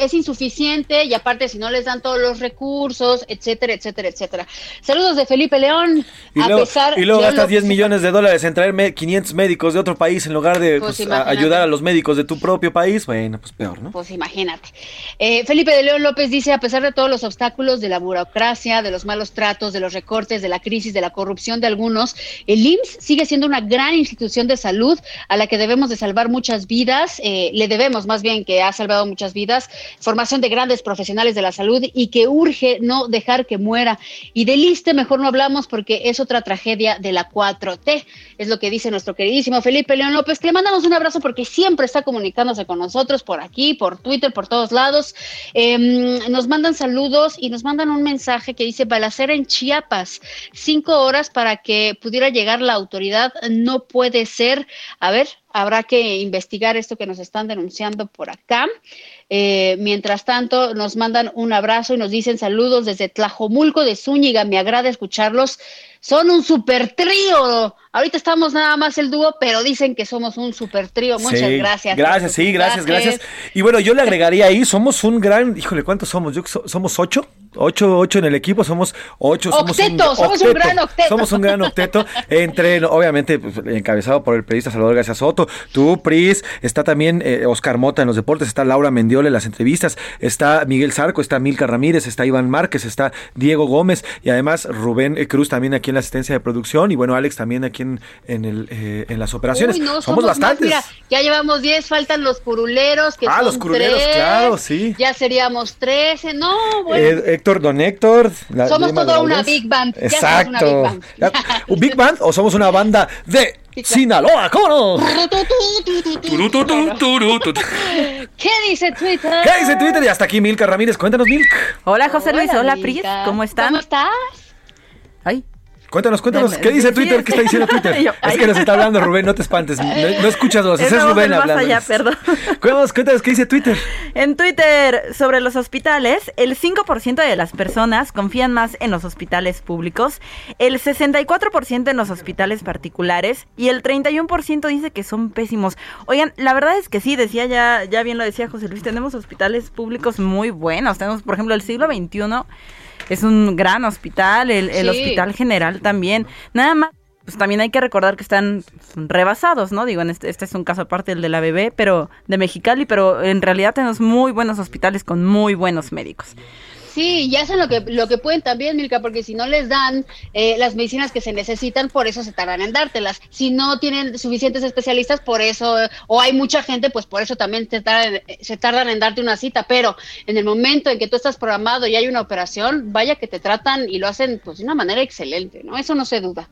es insuficiente y aparte si no les dan todos los recursos, etcétera, etcétera, etcétera. Saludos de Felipe León. Y a luego, pesar y luego gastas lo- 10 millones de dólares en traer me- 500 médicos de otro país en lugar de Pues pues, a- ayudar a los médicos de tu propio país. Bueno, pues peor, ¿no? Pues imagínate. Eh, Felipe de León López dice, a pesar de todos los obstáculos de la burocracia, de los malos tratos, de los recortes, de la crisis, de la corrupción de algunos, el IMSS sigue siendo una gran institución de salud a la que debemos de salvar muchas vidas, eh, le debemos más bien que ha salvado muchas vidas, formación de grandes profesionales de la salud y que urge no dejar que muera. Y del ISTE mejor no hablamos porque es otra tragedia de la 4T, es lo que dice nuestro queridísimo Felipe León López, que le mandamos un abrazo porque siempre está comunicándose con nosotros por aquí, por Twitter, por todos lados. Em, nos mandan saludos y nos mandan un mensaje que dice balacera en Chiapas, cinco horas para que pudiera llegar la autoridad, no puede ser. A ver, habrá que investigar esto que nos están denunciando por acá. Eh, mientras tanto, nos mandan un abrazo y nos dicen saludos desde Tlajomulco de Zúñiga. Me agrada escucharlos. Son un super trío. Ahorita estamos nada más el dúo, pero dicen que somos un super trío. Muchas Sí, gracias. Gracias, sí, gracias, gracias. Y bueno, yo le agregaría ahí, somos un gran, híjole, ¿cuántos somos? Yo, so- somos ocho, ocho, ocho en el equipo, somos ocho. Somos Octeto, somos un gran octeto. Somos un gran octeto, entre, obviamente, pues, encabezado por el periodista Salvador García Soto, tú, Pris, está también eh, Oscar Mota en los deportes, está Laura Mendiola en las entrevistas, está Miguel Zarco, está Milka Ramírez, está Iván Márquez, está Diego Gómez y además Rubén eh, Cruz también aquí en la asistencia de producción y bueno, Alex también aquí en, en, el, eh, en las operaciones. Uy, no, somos, bastantes. mira, ya llevamos 10, faltan los curuleros, que Ah, son los curuleros, tres, claro, sí. Ya seríamos 13, no, bueno. Eh, Héctor, don Héctor. la- Somos Lima toda una big band, ya somos Exacto. una big band. Ya, ¿Un big band o somos una banda de Sinaloa? ¿Cómo no? ¿Qué dice Twitter? ¿Qué dice Twitter? Y hasta aquí Milka Ramírez. Cuéntanos, Milk. Hola José Luis, Hola, hola. Pris, ¿cómo están? ¿Cómo estás? Ay, Cuéntanos, cuéntanos. ¿Qué dice Twitter? ¿Qué está diciendo Twitter? Yo, Es que nos está hablando Rubén, no te espantes. No, no escuchas voces, es Rubén hablando. allá, perdón. Cuéntanos, cuéntanos, ¿qué dice Twitter? En Twitter, sobre los hospitales, el 5% de las personas confían más en los hospitales públicos, el 64% en los hospitales particulares y el 31% dice que son pésimos. Oigan, la verdad es que sí, decía ya, ya bien lo decía José Luis, tenemos hospitales públicos muy buenos. Tenemos, por ejemplo, el siglo XXI es un gran hospital, el, el Sí. Hospital General también. Nada más. Pues también hay que recordar que están rebasados, ¿no? Digo, en este, este es un caso aparte, el de la bebé, pero de Mexicali, pero en realidad tenemos muy buenos hospitales con muy buenos médicos. Sí, y hacen lo que, lo que pueden también, Milka, porque si no les dan eh, las medicinas que se necesitan, por eso se tardan en dártelas. Si no tienen suficientes especialistas, por eso, o hay mucha gente, pues por eso también te tardan, eh, se tardan en darte una cita. Pero en el momento en que tú estás programado y hay una operación, vaya que te tratan y lo hacen pues de una manera excelente, ¿no? Eso no se duda.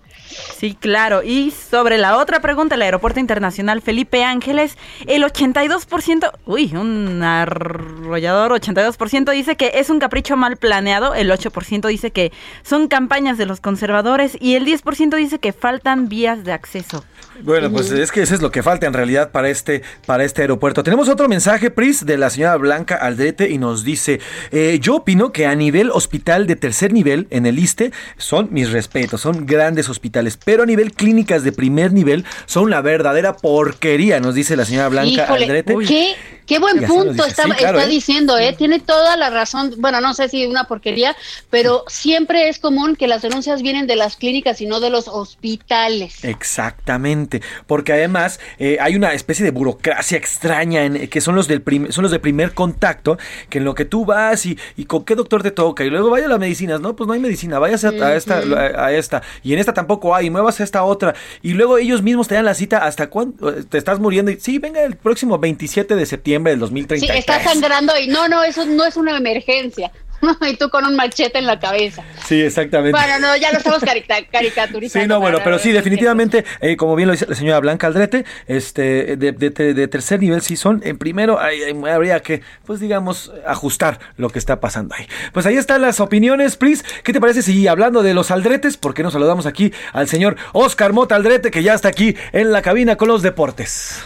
Sí, claro. Y sobre la otra pregunta, el Aeropuerto Internacional Felipe Ángeles, el 82%, uy, un arrollador 82% dice que es un capricho mal planeado, el 8% dice que son campañas de los conservadores y el 10% dice que faltan vías de acceso. Bueno, pues es que eso es lo que falta en realidad para este, para este aeropuerto. Tenemos otro mensaje, Pris, de la señora Blanca Aldrete y nos dice, eh, yo opino que a nivel hospital de tercer nivel en el ISTE son mis respetos, son grandes hospitales, pero a nivel clínicas de primer nivel son la verdadera porquería, nos dice la señora Blanca Híjole, Aldrete. qué, qué buen punto dice. está, Sí, claro, está ¿eh? diciendo, ¿eh? Tiene toda la razón. Bueno, no sé si una porquería, pero siempre es común que las denuncias vienen de las clínicas y no de los hospitales. Exactamente, porque además eh, hay una especie de burocracia extraña en, que son los del son los de primer contacto, que en lo que tú vas y, y con qué doctor te toca y luego vaya a las medicinas, no, pues no hay medicina, vayas a, a esta a, a esta y en esta tampoco hay, muevas a esta otra y luego ellos mismos te dan la cita hasta cuándo te estás muriendo y sí, venga el próximo 27 de septiembre del Sí, 2033. está sangrando y no, no, eso no es una emergencia. y tú con un machete en la cabeza. Sí, exactamente. Bueno, no, ya lo estamos carica- caricaturizando. Sí, no, bueno, pero sí, definitivamente, eh, como bien lo dice la señora Blanca Aldrete, este, de, de- de- de tercer nivel sí son. En primero hay- hay- habría que, pues digamos, ajustar lo que está pasando ahí. Pues ahí están las opiniones, Pris. ¿Qué te parece si hablando de los Aldretes, por qué no saludamos aquí al señor Oscar Mota Aldrete, que ya está aquí en la cabina con los deportes?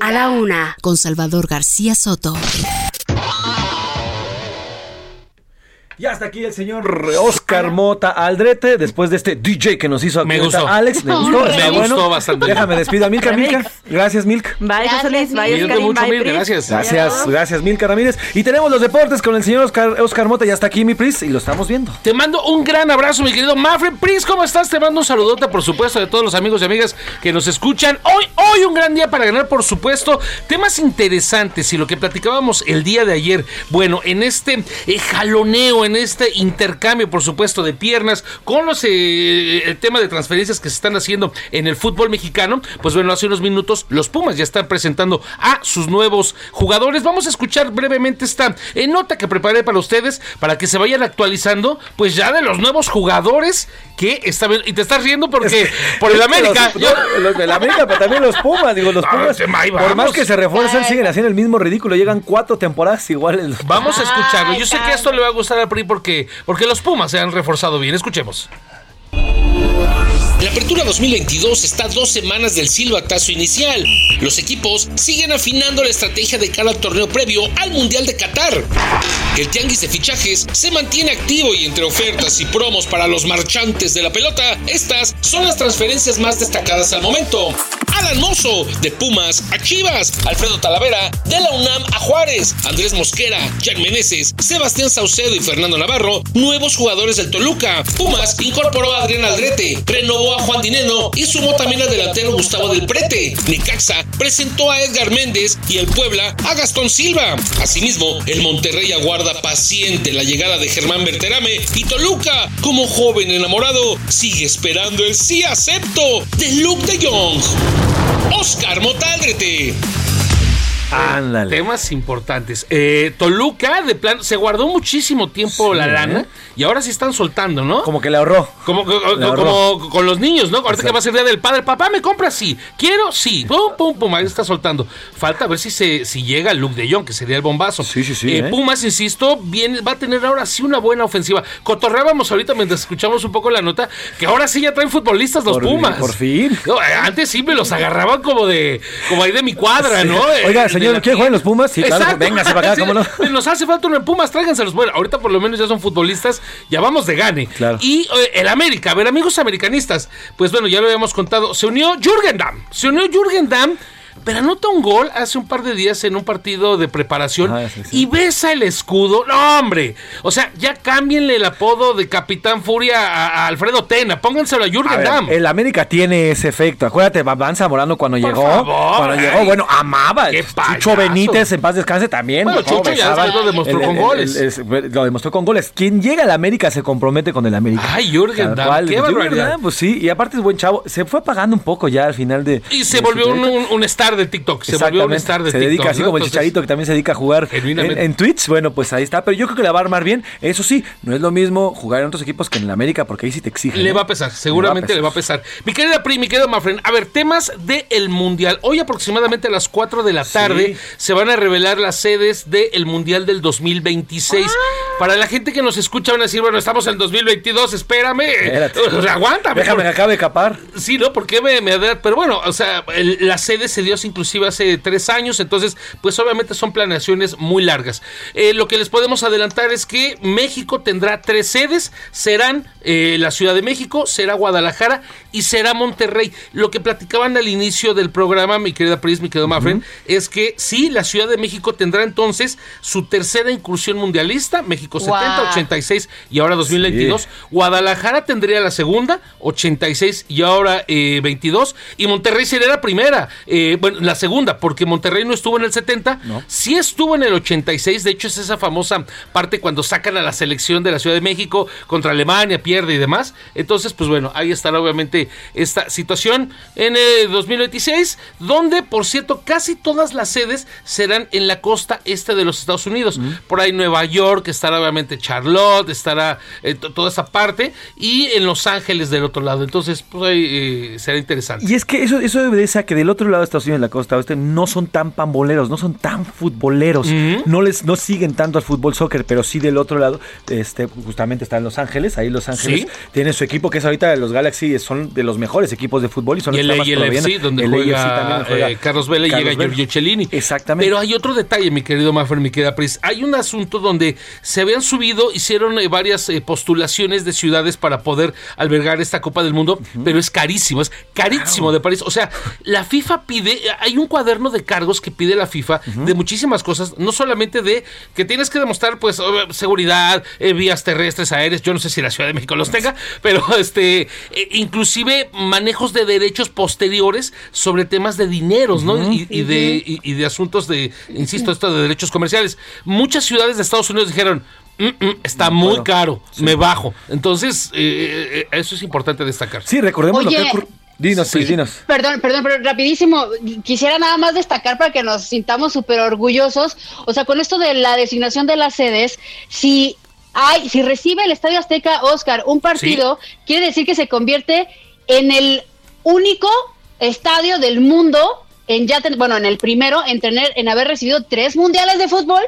A la una, con Salvador García Soto. Ya está aquí el señor Oscar Mota Aldrete, después de este DJ que nos hizo aquí Me gustó. Alex. ¿Le gustó? Me gustó bueno. bastante. Déjame despido a Milka. Milka. Gracias, Milka. Bye, José Luis. Bye, Oscarín. mucho, Bye, gracias. Gracias, gracias, Milka Ramírez. Y tenemos los deportes con el señor Oscar, Oscar Mota. Ya está aquí, mi Pris, y lo estamos viendo. Te mando un gran abrazo, mi querido Mafre. Pris, ¿cómo estás? Te mando un saludote, por supuesto, de todos los amigos y amigas que nos escuchan. Hoy, hoy un gran día para ganar, por supuesto. Temas interesantes y lo que platicábamos el día de ayer. Bueno, en este eh, jaloneo, en este intercambio, por supuesto, de piernas con los eh, el tema de transferencias que se están haciendo en el fútbol mexicano. Pues bueno, hace unos minutos los Pumas ya están presentando a sus nuevos jugadores. Vamos a escuchar brevemente esta eh, nota que preparé para ustedes para que se vayan actualizando, pues ya de los nuevos jugadores que está. Y te estás riendo porque por el América. Los, no, los del América, pero también los Pumas. Digo, los Ah, Pumas, por más que se refuerzan, siguen haciendo el mismo ridículo. Llegan cuatro temporadas iguales. Vamos a escucharlo. Yo sé que esto le va a gustar a Porque, porque los Pumas se han reforzado bien. Escuchemos. La apertura 2022 está a dos semanas del silbatazo inicial. Los equipos siguen afinando la estrategia de cara al torneo previo al Mundial de Qatar. El tianguis de fichajes se mantiene activo y entre ofertas y promos para los marchantes de la pelota, estas son las transferencias más destacadas al momento. Alan Mozo de Pumas a Chivas, Alfredo Talavera de la UNAM a Juárez, Andrés Mosquera, Jack Meneses, Sebastián Saucedo y Fernando Navarro, nuevos jugadores del Toluca. Pumas incorporó a Adrián Aldrete, renovó a Juan Dineno y sumó también al delantero Gustavo del Prete. Necaxa presentó a Edgar Méndez y el Puebla a Gastón Silva. Asimismo, el Monterrey aguarda paciente la llegada de Germán Berterame y Toluca, como joven enamorado, sigue esperando el sí acepto de Luke de Jong. Oscar Motaldrete. Ándale. Temas importantes. Eh, Toluca, de plan, se guardó muchísimo tiempo Sí, la ¿eh? lana y ahora sí están soltando, ¿no? Como que le ahorró. Como, ahorró. con los niños, ¿no? Ahorita que va a ser día del padre, papá, ¿me compra? Sí. ¿Quiero? Sí. Pum, pum, pum, ahí está soltando. Falta ver si se si llega Luke de Jong, que sería el bombazo. Sí, sí, sí, ¿eh? Pumas, insisto, viene, va a tener ahora sí una buena ofensiva. Cotorreábamos ahorita mientras escuchamos un poco la nota, que ahora sí ya traen futbolistas los Por- Pumas. por fin. No, eh, antes sí me los agarraban como de, como ahí de mi cuadra, Sí. ¿no? Eh, Oiga, de señor, la- ¿quiere jugar en los Pumas? Sí, claro, Exacto. véngase para acá, ¿cómo no? Nos hace falta uno en Pumas, tráiganselos. Bueno, ahorita por lo menos ya son futbolistas, ya vamos de gane. Y eh, el América, a ver, amigos americanistas, pues bueno, ya lo habíamos contado, se unió Jürgen Damm, se unió Jürgen Damm. Pero anota un gol hace un par de días en un partido de preparación y besa el escudo. No, hombre. O sea, ya cámbienle el apodo de Capitán Furia a, a Alfredo Tena. Pónganselo a A Jürgen ver, Damm. el América tiene ese efecto. Acuérdate, Van Zamorano cuando Por llegó, favor, cuando ay. llegó, bueno, amaba. Chucho. Benítez, en paz descanse, también. Bueno, ¿no? Chucho ya Besaba. lo demostró con goles. el- lo demostró con goles. Quien llega al América se compromete con el América. Ay, Jürgen Damm, cual. qué Jürgen barbaridad. Damm, Pues sí, y aparte es buen chavo. Se fue apagando un poco ya al final de. Y se de volvió un, un- un star de TikTok. Se volvió un star de se TikTok. dedica así ¿no? como el Chicharito que también se dedica a jugar en, en Twitch. Bueno, pues ahí está. Pero yo creo que la va a armar bien. Eso sí, no es lo mismo jugar en otros equipos que en el América porque ahí sí te exigen. Le ¿eh? va a pesar, seguramente le va a pesar. Mi querida Pri, mi querido Mafren, a ver, temas del Mundial. Hoy aproximadamente a las 4 de la tarde se van a revelar las sedes del Mundial del 2026. Para la gente que nos escucha van a decir, bueno, estamos en 2022, espérame. Espérate. O sea, aguántame. Déjame que acabe de capar. Sí, ¿no? ¿Por qué me, me Pero bueno, o sea, el- la sede se dio hace inclusive hace tres años, entonces, pues obviamente son planeaciones muy largas. Eh, lo que les podemos adelantar es que México tendrá tres sedes, serán eh, la Ciudad de México, será Guadalajara y será Monterrey. Lo que platicaban al inicio del programa, mi querida Pris, mi querido Mafren, es que sí, la Ciudad de México tendrá entonces su tercera incursión mundialista, México 70, Guau. 86 y ahora 2022. Guadalajara tendría la segunda, 86 y ahora eh, 22. Y Monterrey sería la primera. Eh, bueno, la segunda, porque Monterrey no estuvo en el 70, sí estuvo en el 86, de hecho es esa famosa parte cuando sacan a la selección de la Ciudad de México contra Alemania, pierde y demás. Entonces, pues bueno, ahí estará obviamente esta situación en el 2026, donde, por cierto, casi todas las sedes serán en la costa este de los Estados Unidos. Por ahí Nueva York, estará obviamente Charlotte, estará eh, toda esa parte, y en Los Ángeles del otro lado. Entonces, pues ahí eh, será interesante. Y es que eso, eso obedece a que del otro lado de Estados Unidos, en la costa oeste, no son tan pamboleros, no son tan futboleros, no les no siguen tanto al fútbol soccer, pero sí del otro lado, este, justamente está en Los Ángeles, ahí Los Ángeles tiene su equipo que es ahorita de los Galaxy, son de los mejores equipos de fútbol y son y el, los y el. AFC, donde El juega, eh, Carlos Vela y Carlos llega Vela. Giorgio Cellini. Exactamente. Pero hay otro detalle, mi querido Maffer, mi querida Pris. Hay un asunto donde se habían subido, hicieron eh, varias eh, postulaciones de ciudades para poder albergar esta Copa del Mundo, pero es carísimo, es carísimo de París. O sea, la FIFA pide, hay un cuaderno de cargos que pide la FIFA de muchísimas cosas, no solamente de que tienes que demostrar, pues, seguridad, eh, vías terrestres, aéreas, yo no sé si la Ciudad de México los tenga, pero este, eh, inclusive manejos de derechos posteriores sobre temas de dineros, ¿no? Y, y de, y, y de asuntos de, insisto, esto de derechos comerciales. Muchas ciudades de Estados Unidos dijeron, "Mm, mm, está muy puedo". caro, me bajo. Entonces, eh, eh, eso es importante destacar. Sí, recordemos lo Oye. que ocurrió. Dinos, Sí. Pris, dinos. Perdón, perdón, pero rapidísimo, quisiera nada más destacar para que nos sintamos súper orgullosos, o sea, con esto de la designación de las sedes, si hay, si recibe el Estadio Azteca Oscar un partido, quiere decir que se convierte en el único estadio del mundo en ya, ten- bueno, en el primero en tener, en haber recibido tres mundiales de fútbol.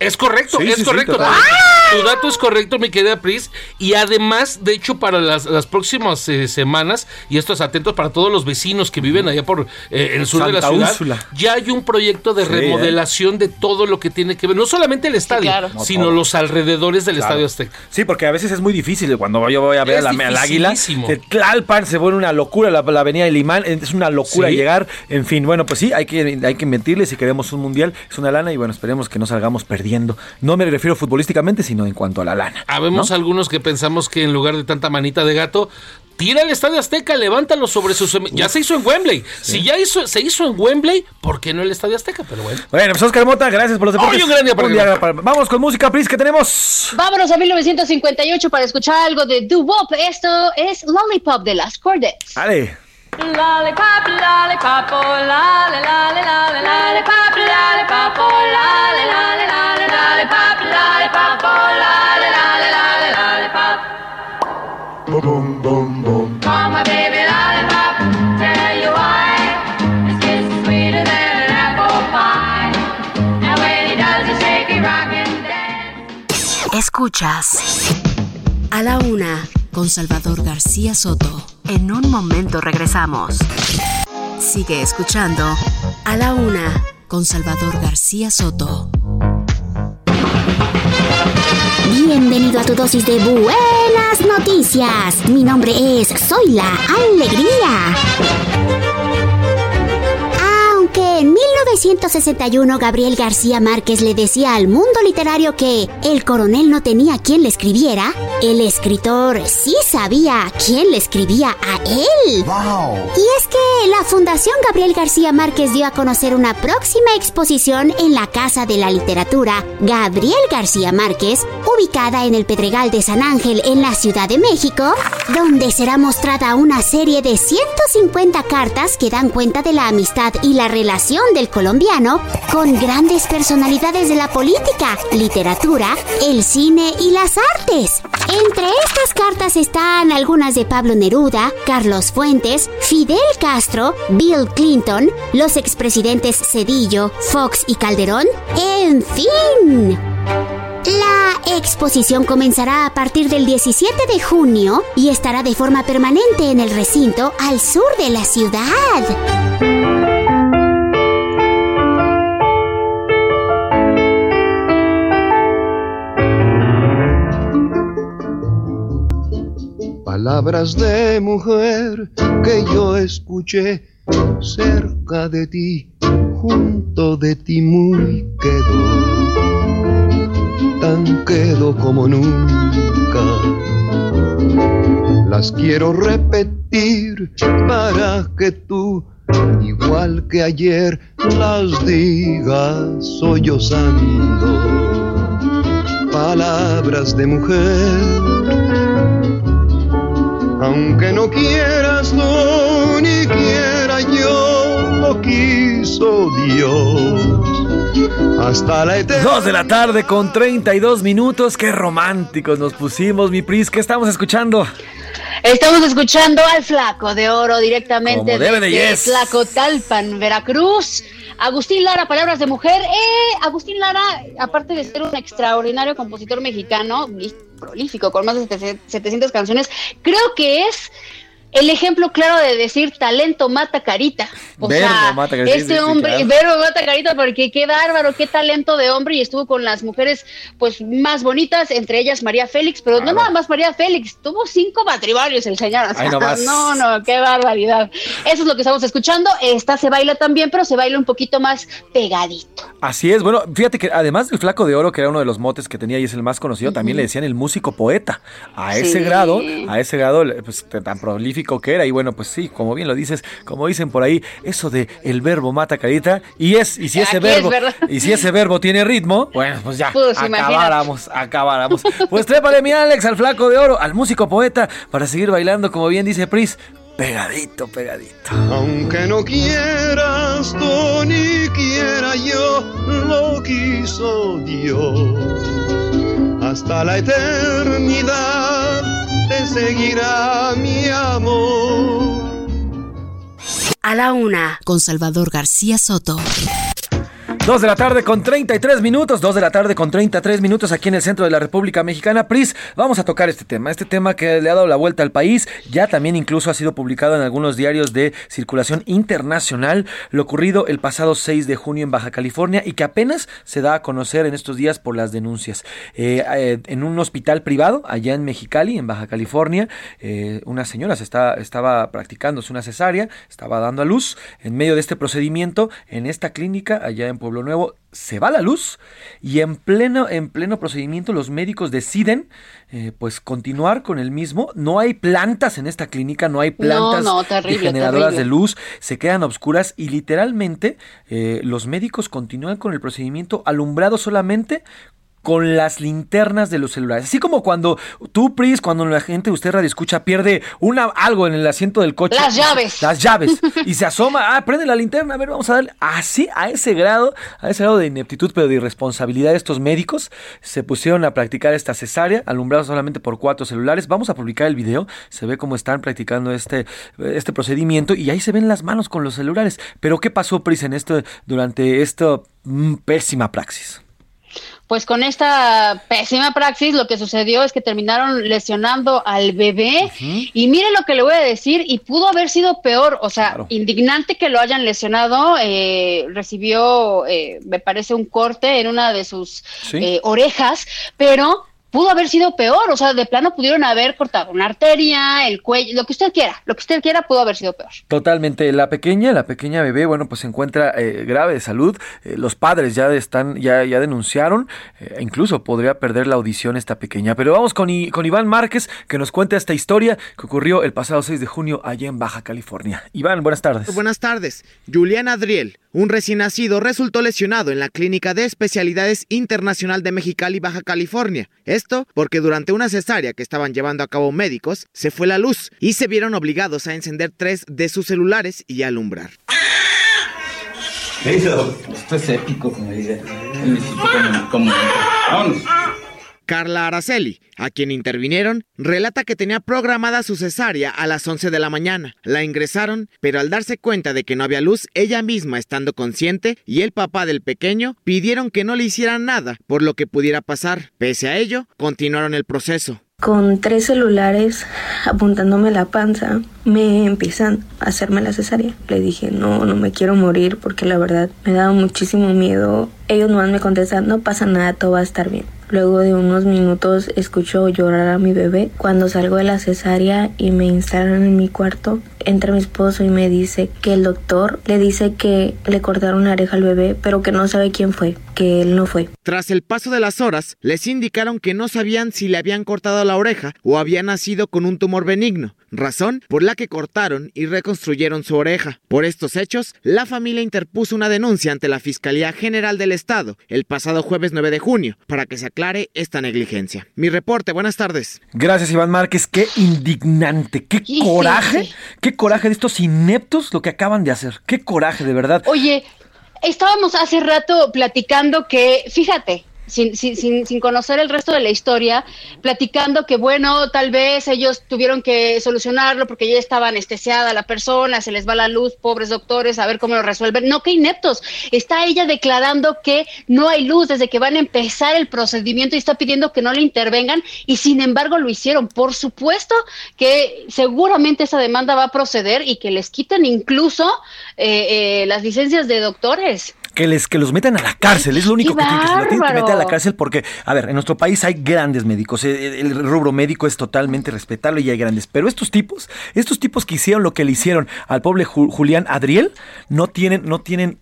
Es correcto, Sí, es sí, sí, correcto. totalmente. Tu dato es correcto, mi querida Pris. Y además, de hecho, para las, las próximas eh, semanas, y esto es atentos para todos los vecinos que viven allá por eh, el sur de la ciudad, Úrsula. ya hay un proyecto de Sí, remodelación de todo lo que tiene que ver, no solamente el estadio, claro. Sino los alrededores del Claro. Estadio Azteca. Sí, porque a veces es muy difícil. Cuando yo voy a ver Es a la, al águila, de Tlalpan se vuelve una locura. La, la avenida de Limán es una locura Sí. llegar. En fin, bueno, pues sí, hay que, hay que invertirle si queremos un mundial. Es una lana y bueno, esperemos que no salgamos perdiendo. No me refiero futbolísticamente, sino en cuanto a la lana. Habemos ¿no? algunos que pensamos que en lugar de tanta manita de gato, tira el Estadio Azteca, levántalo sobre sus... Ya se hizo en Wembley. Si ya hizo, se hizo en Wembley, ¿por qué no el Estadio Azteca? Pero bueno. Bueno, pues Oscar Mota, gracias por los deportes. Hoy un gran día para Vamos con música, Pris, que tenemos. Vámonos a 1958 para escuchar algo de doo wop. Esto es Lollipop de las Cordettes. Dale. Lollipop, lollipop, oh, oh, Boom, boom, boom. My baby lollipop, tell you why. His kiss is sweeter than an apple pie. And when he does the shaky rock and dance. Escuchas A la Una con Salvador García Soto. En un momento regresamos. Sigue escuchando A la Una con Salvador García Soto. Bienvenido a tu dosis de buenas noticias. Mi nombre es Soy la Alegría. Aunque en 1961 Gabriel García Márquez le decía al mundo literario que el coronel no tenía quien le escribiera, el escritor sí sabía quién le escribía a él. Y es que la Fundación Gabriel García Márquez dio a conocer una próxima exposición en la Casa de la Literatura Gabriel García Márquez, ubicada en el Pedregal de San Ángel en la Ciudad de México, donde será mostrada una serie de 150 cartas que dan cuenta de la amistad y la relación del colombiano con grandes personalidades de la política, literatura, el cine y las artes. Entre estas cartas están algunas de Pablo Neruda, Carlos Fuentes, Fidel Castro, Bill Clinton, los expresidentes Cedillo, Fox y Calderón, en fin. La exposición comenzará a partir del 17 de junio y estará de forma permanente en el recinto al sur de la ciudad. Palabras de mujer que yo escuché cerca de ti, junto de ti muy quedo, tan quedo como nunca. Las quiero repetir para que tú igual que ayer las digas sollozando, palabras de mujer. Aunque no quieras tú ni quiera yo, lo quiso Dios. Hasta la eternidad. Dos de la tarde con 32 minutos. Qué románticos nos pusimos, mi Pris. ¿Qué estamos escuchando? Estamos escuchando al Flaco de Oro directamente Como debe de desde yes. Tlacotalpan, Veracruz. Agustín Lara, palabras de mujer. Eh, Agustín Lara, aparte de ser un extraordinario compositor mexicano, prolífico, con más de 700 canciones, creo que es el ejemplo claro de decir talento mata carita. O Verbo sea, mata carita, sí, este sí, hombre, claro. verbo mata carita, porque qué bárbaro, qué talento de hombre, y estuvo con las mujeres pues más bonitas, entre ellas María Félix, pero no nada más María Félix, tuvo cinco matrimonios el señor. o sea, Ay, no no, no, qué barbaridad. Eso es lo que estamos escuchando. Esta se baila también, pero se baila un poquito más pegadito. Así es, bueno, fíjate que además del flaco de oro, que era uno de los motes que tenía y es el más conocido, también le decían el músico poeta. A ese Sí. grado, a ese grado, pues tan prolífico que era. Y bueno, pues sí, como bien lo dices, como dicen por ahí, eso de el verbo mata carita. Y es, y si ese Aquí es verbo, verdad. y si ese verbo tiene ritmo, bueno, pues ya, Pues, imagínate. acabáramos, acabáramos. Pues trépale mi Alex al flaco de oro, al músico poeta, para seguir bailando, como bien dice Pris, pegadito, pegadito. Aunque no quieras tú ni quiera yo, lo quiso Dios. Hasta la eternidad te seguirá mi amor. A la una, con Salvador García Soto. Dos de la tarde con 33 minutos, dos de la tarde con 33 minutos aquí en el centro de la República Mexicana. Pris, vamos a tocar este tema, este tema que le ha dado la vuelta al país, ya también incluso ha sido publicado en algunos diarios de circulación internacional, lo ocurrido el pasado 6 de junio en Baja California y que apenas se da a conocer en estos días por las denuncias. Eh, eh, en un hospital privado allá en Mexicali, en Baja California, eh, una señora se está, estaba practicándose una cesárea, estaba dando a luz en medio de este procedimiento en esta clínica allá en Pueblo Nuevo se va la luz y en pleno, en pleno procedimiento los médicos deciden eh, pues continuar con el mismo. No hay plantas en esta clínica, no hay plantas no, terrible, de generadoras terrible. de luz, se quedan obscuras y literalmente eh, los médicos continúan con el procedimiento alumbrado solamente con las linternas de los celulares. Así como cuando tú, Pris, cuando la gente, usted radio escucha, pierde una, algo en el asiento del coche. Las llaves. Las llaves. y se asoma, ah, prende la linterna, a ver, vamos a darle. Así, a ese grado, a ese grado de ineptitud, pero de irresponsabilidad de estos médicos, se pusieron a practicar esta cesárea, alumbrados solamente por cuatro celulares. Vamos a publicar el video, se ve cómo están practicando este, este procedimiento y ahí se ven las manos con los celulares. Pero, ¿qué pasó, Pris, en esto, durante esta mm, pésima praxis? Pues con esta pésima praxis lo que sucedió es que terminaron lesionando al bebé. Y mire lo que le voy a decir y pudo haber sido peor, o sea, indignante que lo hayan lesionado, eh, recibió, eh, me parece, un corte en una de sus Sí. eh, orejas, pero pudo haber sido peor, o sea, de plano pudieron haber cortado una arteria, el cuello, lo que usted quiera, lo que usted quiera pudo haber sido peor. Totalmente. La pequeña, la pequeña bebé, bueno, pues se encuentra eh, grave de salud. Eh, los padres ya están, ya, ya denunciaron. eh, incluso podría perder la audición esta pequeña. Pero vamos con, I- con Iván Márquez, que nos cuenta esta historia que ocurrió el pasado 6 de junio allá en Baja California. Iván, buenas tardes. Buenas tardes. Julián Adriel, un recién nacido, resultó lesionado en la Clínica de Especialidades Internacional de Mexicali, Baja California. Porque durante una cesárea que estaban llevando a cabo médicos, se fue la luz y se vieron obligados a encender tres de sus celulares y alumbrar. Esto es épico, como dice. Vámonos. Carla Araceli, a quien intervinieron, relata que tenía programada su cesárea a las 11 de la mañana. La ingresaron, pero al darse cuenta de que no había luz, ella misma estando consciente y el papá del pequeño pidieron que no le hicieran nada por lo que pudiera pasar. Pese a ello, continuaron el proceso. Con tres celulares apuntándome la panza, me empiezan a hacerme la cesárea. Le dije, no, no me quiero morir porque la verdad me daba muchísimo miedo. Ellos nomás me contestan, no pasa nada, todo va a estar bien. Luego de unos minutos escucho llorar a mi bebé. Cuando salgo de la cesárea y me instalan en mi cuarto, entra mi esposo y me dice que el doctor le dice que le cortaron la oreja al bebé, pero que no sabe quién fue, que él no fue. Tras el paso de las horas, les indicaron que no sabían si le habían cortado la oreja o había nacido con un tumor benigno, razón por la que cortaron y reconstruyeron su oreja. Por estos hechos, la familia interpuso una denuncia ante la Fiscalía General del Estado el pasado jueves 9 de junio para que se aclare esta negligencia. Mi reporte, buenas tardes. Gracias, Iván Márquez. Qué indignante, qué coraje, qué coraje de estos ineptos lo que acaban de hacer. Qué coraje, de verdad. Oye, estábamos hace rato platicando que, fíjate, sin, sin, sin, conocer el resto de la historia, platicando que, bueno, tal vez ellos tuvieron que solucionarlo porque ya estaba anestesiada la persona, se les va la luz, pobres doctores, a ver cómo lo resuelven. No, qué ineptos. Está ella declarando que no hay luz desde que van a empezar el procedimiento y está pidiendo que no le intervengan y sin embargo lo hicieron. Por supuesto que seguramente esa demanda va a proceder y que les quiten incluso eh, eh, las licencias de doctores que les que los metan a la cárcel, es lo único que tienen que hacer, tienen que meter a la cárcel porque, a ver, en nuestro país hay grandes médicos, eh, el, rubro médico es totalmente respetable y hay grandes, pero estos tipos, estos tipos que hicieron lo que le hicieron al pobre Julián Adriel, no tienen, no tienen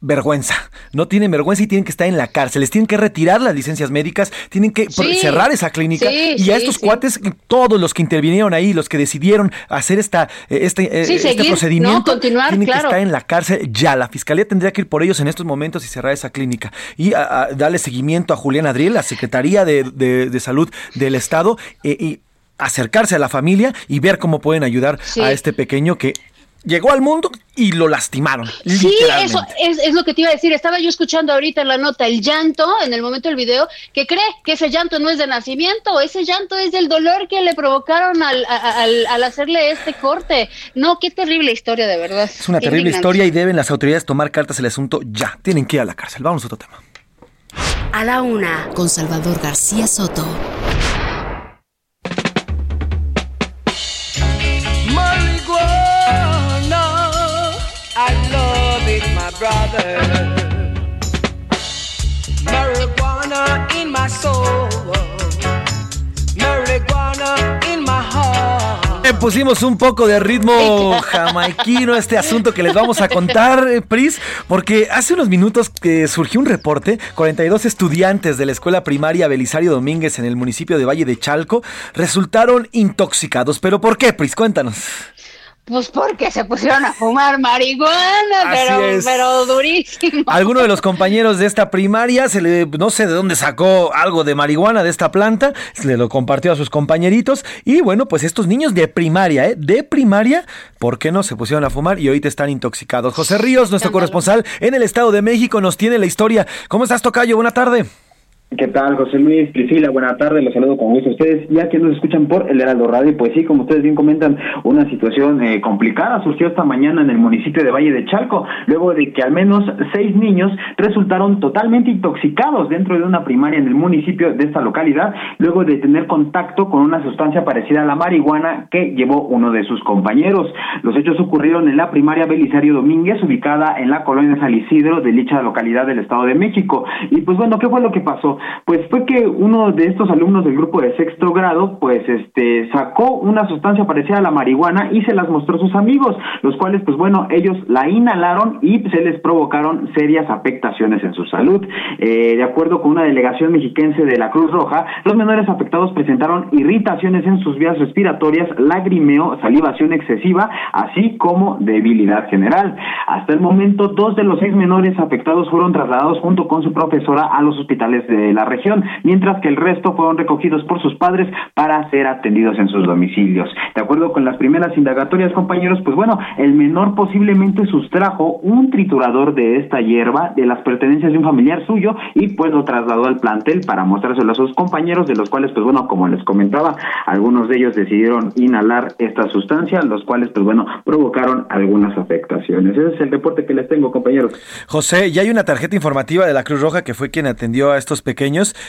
vergüenza. No tienen vergüenza y tienen que estar en la cárcel. Les tienen que retirar las licencias médicas, tienen que cerrar esa clínica. y a estos cuates, todos los que intervinieron ahí, los que decidieron hacer esta, eh, este, eh, este procedimiento, tienen que estar en la cárcel ya. La fiscalía tendría que ir por ellos en estos momentos y cerrar esa clínica. Y darle seguimiento a Julián Adriel, la Secretaría de, Salud del Estado, eh, y acercarse a la familia y ver cómo pueden ayudar a este pequeño que llegó al mundo y lo lastimaron. Sí, eso es, lo que te iba a decir. Estaba yo escuchando ahorita en la nota el llanto en el momento del video, que cree que ese llanto no es de nacimiento, ese llanto es del dolor que le provocaron al, al, hacerle este corte. No, qué terrible historia, de verdad. Es una terrible historia y deben las autoridades tomar cartas en el asunto ya. Tienen que ir a la cárcel. Vamos a otro tema. A la una, con Salvador García Soto. Le pusimos un poco de ritmo jamaiquino a este asunto que les vamos a contar, eh, Pris, porque hace unos minutos que surgió un reporte, 42 estudiantes de la escuela primaria Belisario Domínguez en el municipio de Valle de Chalco resultaron intoxicados. ¿Pero por qué, Pris? Cuéntanos. Pues porque se pusieron a fumar marihuana, pero, pero durísimo. Alguno de los compañeros de esta primaria, se le, no sé de dónde sacó algo de marihuana de esta planta, se le lo compartió a sus compañeritos y bueno, pues estos niños de primaria, ¿eh? De primaria, ¿por qué no se pusieron a fumar y ahorita están intoxicados? José Ríos, nuestro corresponsal en el Estado de México, nos tiene la historia. ¿Cómo estás, Tocayo? Buena tarde. ¿Qué tal, José Luis? Priscila, buena tarde, los saludo con gusto a ustedes, ya que nos escuchan por el Heraldo Radio, pues sí, como ustedes bien comentan, una situación eh, complicada surgió esta mañana en el municipio de Valle de Chalco, luego de que al menos seis niños resultaron totalmente intoxicados dentro de una primaria en el municipio de esta localidad, luego de tener contacto con una sustancia parecida a la marihuana que llevó uno de sus compañeros. Los hechos ocurrieron en la primaria Belisario Domínguez, ubicada en la colonia San Isidro de dicha localidad del Estado de México. Y pues bueno, ¿qué fue lo que pasó? Pues fue que uno de estos alumnos del grupo de sexto grado, pues este, sacó una sustancia parecida a la marihuana y se las mostró a sus amigos, los cuales, pues bueno, ellos la inhalaron y se les provocaron serias afectaciones en su salud. Eh, de acuerdo con una delegación mexiquense de la Cruz Roja, los menores afectados presentaron irritaciones en sus vías respiratorias, lagrimeo, salivación excesiva, así como debilidad general. Hasta el momento, dos de los seis menores afectados fueron trasladados junto con su profesora a los hospitales de la región, mientras que el resto fueron recogidos por sus padres para ser atendidos en sus domicilios. De acuerdo con las primeras indagatorias, compañeros, pues bueno, el menor posiblemente sustrajo un triturador de esta hierba de las pertenencias de un familiar suyo y pues lo trasladó al plantel para mostrárselo a sus compañeros, de los cuales, pues bueno, como les comentaba, algunos de ellos decidieron inhalar esta sustancia, los cuales, pues bueno, provocaron algunas afectaciones. Ese es el reporte que les tengo, compañeros. José, ya hay una tarjeta informativa de la Cruz Roja que fue quien atendió a estos pequeños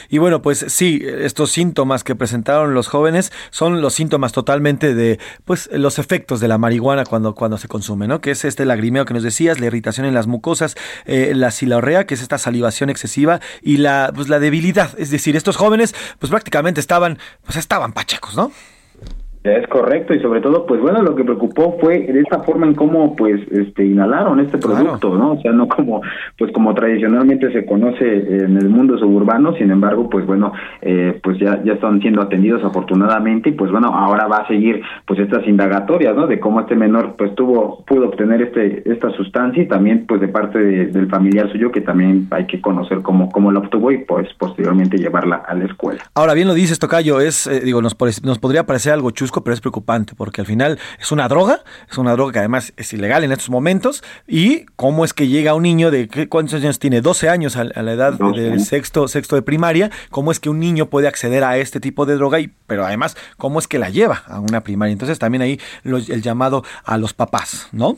y bueno, pues sí, estos síntomas que presentaron los jóvenes son los síntomas totalmente de pues los efectos de la marihuana cuando, cuando se consume, ¿no? Que es este lagrimeo que nos decías, la irritación en las mucosas, eh, la silorrea, que es esta salivación excesiva, y la, pues, la debilidad. Es decir, estos jóvenes pues prácticamente estaban, pues estaban pachacos, ¿no? Es correcto y sobre todo, pues bueno, lo que preocupó fue de esta forma en cómo pues este inhalaron este producto, ¿no? O sea, no como pues como tradicionalmente se conoce en el mundo suburbano, sin embargo, pues bueno, eh, pues ya ya están siendo atendidos afortunadamente y pues bueno, ahora va a seguir pues estas indagatorias, ¿no? De cómo este menor pues tuvo pudo obtener este esta sustancia y también pues de parte del familiar suyo que también hay que conocer cómo cómo la obtuvo y pues posteriormente llevarla a la escuela. Ahora bien lo dices, Tocayo, es eh, digo nos nos podría parecer algo chusco pero es preocupante porque al final es una droga, es una droga que además es ilegal en estos momentos. ¿Y cómo es que llega un niño de cuántos años tiene? 12 años a, la edad del sexto, sexto de primaria. ¿Cómo es que un niño puede acceder a este tipo de droga? Y, pero además, ¿cómo es que la lleva a una primaria? Entonces también ahí el llamado a los papás, ¿no?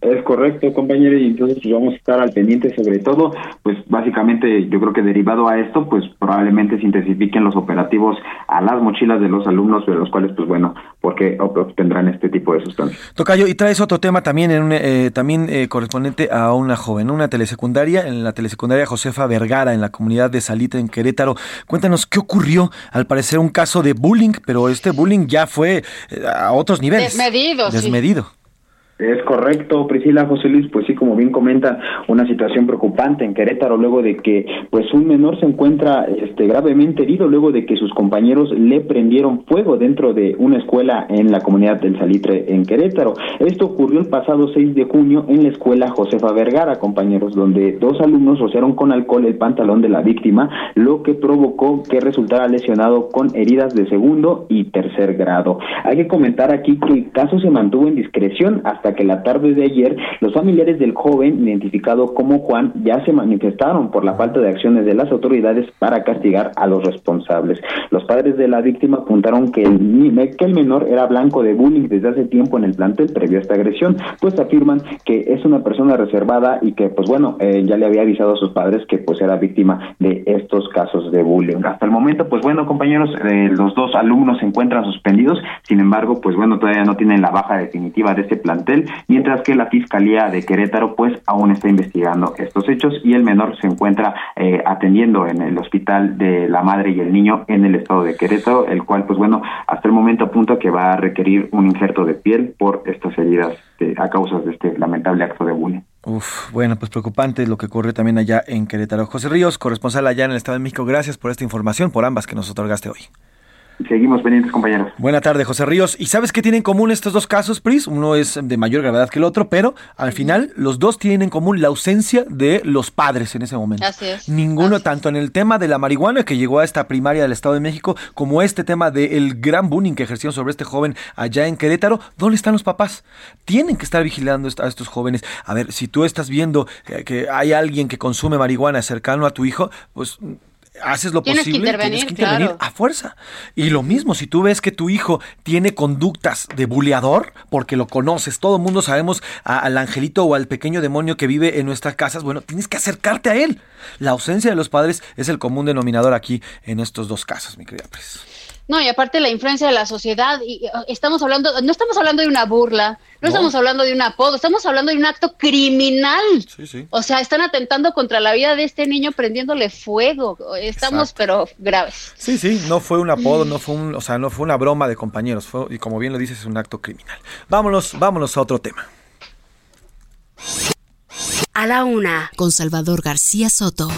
Es correcto, compañero, y entonces pues, vamos a estar al pendiente sobre todo, pues básicamente yo creo que derivado a esto, pues probablemente se intensifiquen los operativos a las mochilas de los alumnos, de los cuales, pues bueno, porque obtendrán este tipo de sustancias. Tocayo, y traes otro tema también, en eh, también eh, correspondiente a una joven, una telesecundaria, en la telesecundaria Josefa Vergara, en la comunidad de Salita, en Querétaro. Cuéntanos qué ocurrió, al parecer un caso de bullying, pero este bullying ya fue eh, a otros niveles. Desmedido. Desmedido. Es correcto, Priscila José Luis, pues sí, como bien comenta, una situación preocupante en Querétaro luego de que pues un menor se encuentra este gravemente herido luego de que sus compañeros le prendieron fuego dentro de una escuela en la comunidad del Salitre en Querétaro. Esto ocurrió el pasado 6 de junio en la escuela Josefa Vergara, compañeros, donde dos alumnos rociaron con alcohol el pantalón de la víctima, lo que provocó que resultara lesionado con heridas de segundo y tercer grado. Hay que comentar aquí que el caso se mantuvo en discreción hasta que la tarde de ayer los familiares del joven, identificado como Juan, ya se manifestaron por la falta de acciones de las autoridades para castigar a los responsables. Los padres de la víctima apuntaron que el, que el menor era blanco de bullying desde hace tiempo en el plantel previo a esta agresión, pues afirman que es una persona reservada y que, pues bueno, eh, ya le había avisado a sus padres que pues era víctima de estos casos de bullying. Hasta el momento, pues bueno, compañeros, eh, los dos alumnos se encuentran suspendidos, sin embargo, pues bueno, todavía no tienen la baja definitiva de este plantel mientras que la Fiscalía de Querétaro pues aún está investigando estos hechos y el menor se encuentra eh, atendiendo en el hospital de la madre y el niño en el estado de Querétaro, el cual pues bueno, hasta el momento apunta que va a requerir un injerto de piel por estas heridas a causa de este lamentable acto de bullying. Uf, bueno, pues preocupante lo que ocurre también allá en Querétaro. José Ríos, corresponsal allá en el Estado de México, gracias por esta información, por ambas que nos otorgaste hoy. Seguimos pendientes, compañeros. Buena tarde, José Ríos. ¿Y sabes qué tienen en común estos dos casos, Pris? Uno es de mayor gravedad que el otro, pero al final los dos tienen en común la ausencia de los padres en ese momento. Así es. Ninguno, tanto en el tema de la marihuana que llegó a esta primaria del Estado de México, como este tema del gran bullying que ejercieron sobre este joven allá en Querétaro. ¿Dónde están los papás? Tienen que estar vigilando a estos jóvenes. A ver, si tú estás viendo que hay alguien que consume marihuana cercano a tu hijo, pues haces lo posible, tienes que intervenir a fuerza. Y lo mismo, si tú ves que tu hijo tiene conductas de buleador, porque lo conoces, todo el mundo sabemos al angelito o al pequeño demonio que vive en nuestras casas, bueno, tienes que acercarte a él. La ausencia de los padres es el común denominador aquí en estos dos casos, mi querida Pres. No, y aparte la influencia de la sociedad, y estamos hablando, no estamos hablando de una burla, no, estamos hablando de un apodo, estamos hablando de un acto criminal. Sí, sí. O sea, están atentando contra la vida de este niño prendiéndole fuego. Estamos, pero graves. Sí, sí, no fue un apodo, no fue un, o sea, no fue una broma de compañeros, fue, y como bien lo dices, es un acto criminal. Vámonos, vámonos a otro tema. A la una, con Salvador García Soto.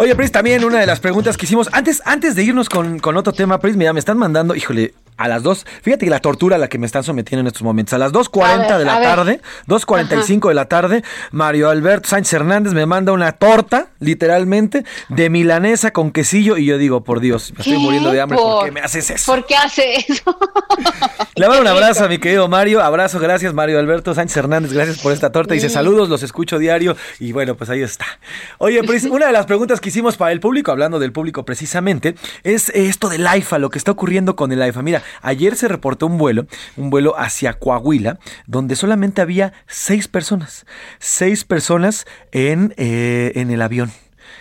Oye, Pris, también una de las preguntas que hicimos, antes, antes de irnos con, con otro tema, Pris, mira, me están mandando, híjole, a las 2, fíjate que la tortura a la que me están sometiendo en estos momentos, a las 2.40 de la tarde, 2.45 de la tarde, Mario Alberto Sánchez Hernández me manda una torta, literalmente, de milanesa con quesillo y yo digo, por Dios, me estoy muriendo de hambre, ¿por, qué me haces eso? ¿Por qué hace eso? Le mando un abrazo a mi querido Mario, abrazo, gracias Mario Alberto Sánchez Hernández, gracias por esta torta, dice saludos, los escucho diario y bueno, pues ahí está. Oye, Pris, una de las preguntas que hicimos para el público, hablando del público precisamente, es esto del AIFA, lo que está ocurriendo con el AIFA. Mira, Ayer se reportó un vuelo, un vuelo hacia Coahuila, donde solamente había seis personas, seis personas en, eh, en el avión.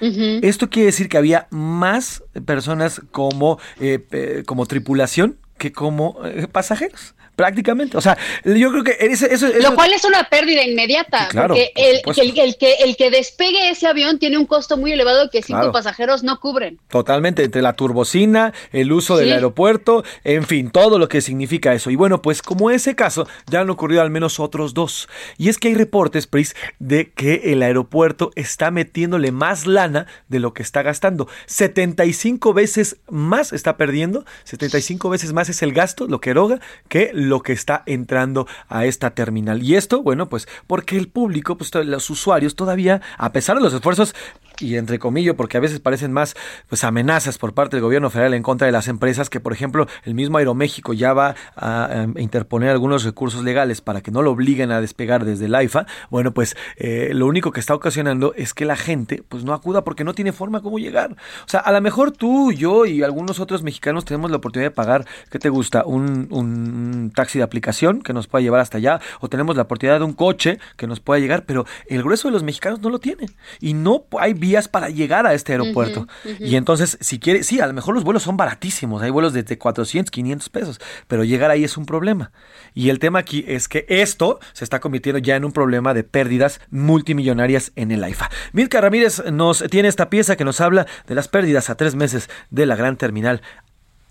Esto quiere decir que había más personas como, eh, como tripulación que como eh, pasajeros prácticamente. O sea, yo creo que ese, eso, Lo cual es una pérdida inmediata, porque el, el, que, el que despegue ese avión tiene un costo muy elevado que cinco pasajeros no cubren. Totalmente, entre la turbocina, el uso del aeropuerto, en fin, todo lo que significa eso. Y bueno, pues como ese caso, ya han ocurrido al menos otros dos. Y es que hay reportes, Pris, de que el aeropuerto está metiéndole más lana de lo que está gastando. 75 veces más está perdiendo, 75 veces más es el gasto, lo que eroga, que lo que está entrando a esta terminal. Y esto, bueno, pues porque el público, pues los usuarios todavía, a pesar de los esfuerzos, y entre comillas, porque a veces parecen más pues amenazas por parte del gobierno federal en contra de las empresas, que por ejemplo el mismo Aeroméxico ya va a, interponer algunos recursos legales para que no lo obliguen a despegar desde el AIFA, bueno pues eh, lo único que está ocasionando es que la gente pues no acuda porque no tiene forma cómo llegar. O sea, a lo mejor tú, yo y algunos otros mexicanos tenemos la oportunidad de pagar, ¿qué te gusta? Un, un taxi de aplicación que nos pueda llevar hasta allá, o tenemos la oportunidad de un coche que nos pueda llegar, pero el grueso de los mexicanos no lo tiene. Y no hay vías para llegar a este aeropuerto. Y entonces, si quiere, sí, a lo mejor los vuelos son baratísimos, hay vuelos desde 400, 500 pesos, pero llegar ahí es un problema. Y el tema aquí es que esto se está convirtiendo ya en un problema de pérdidas multimillonarias en el AIFA. Milka Ramírez nos tiene esta pieza que nos habla de las pérdidas a tres meses de la gran terminal,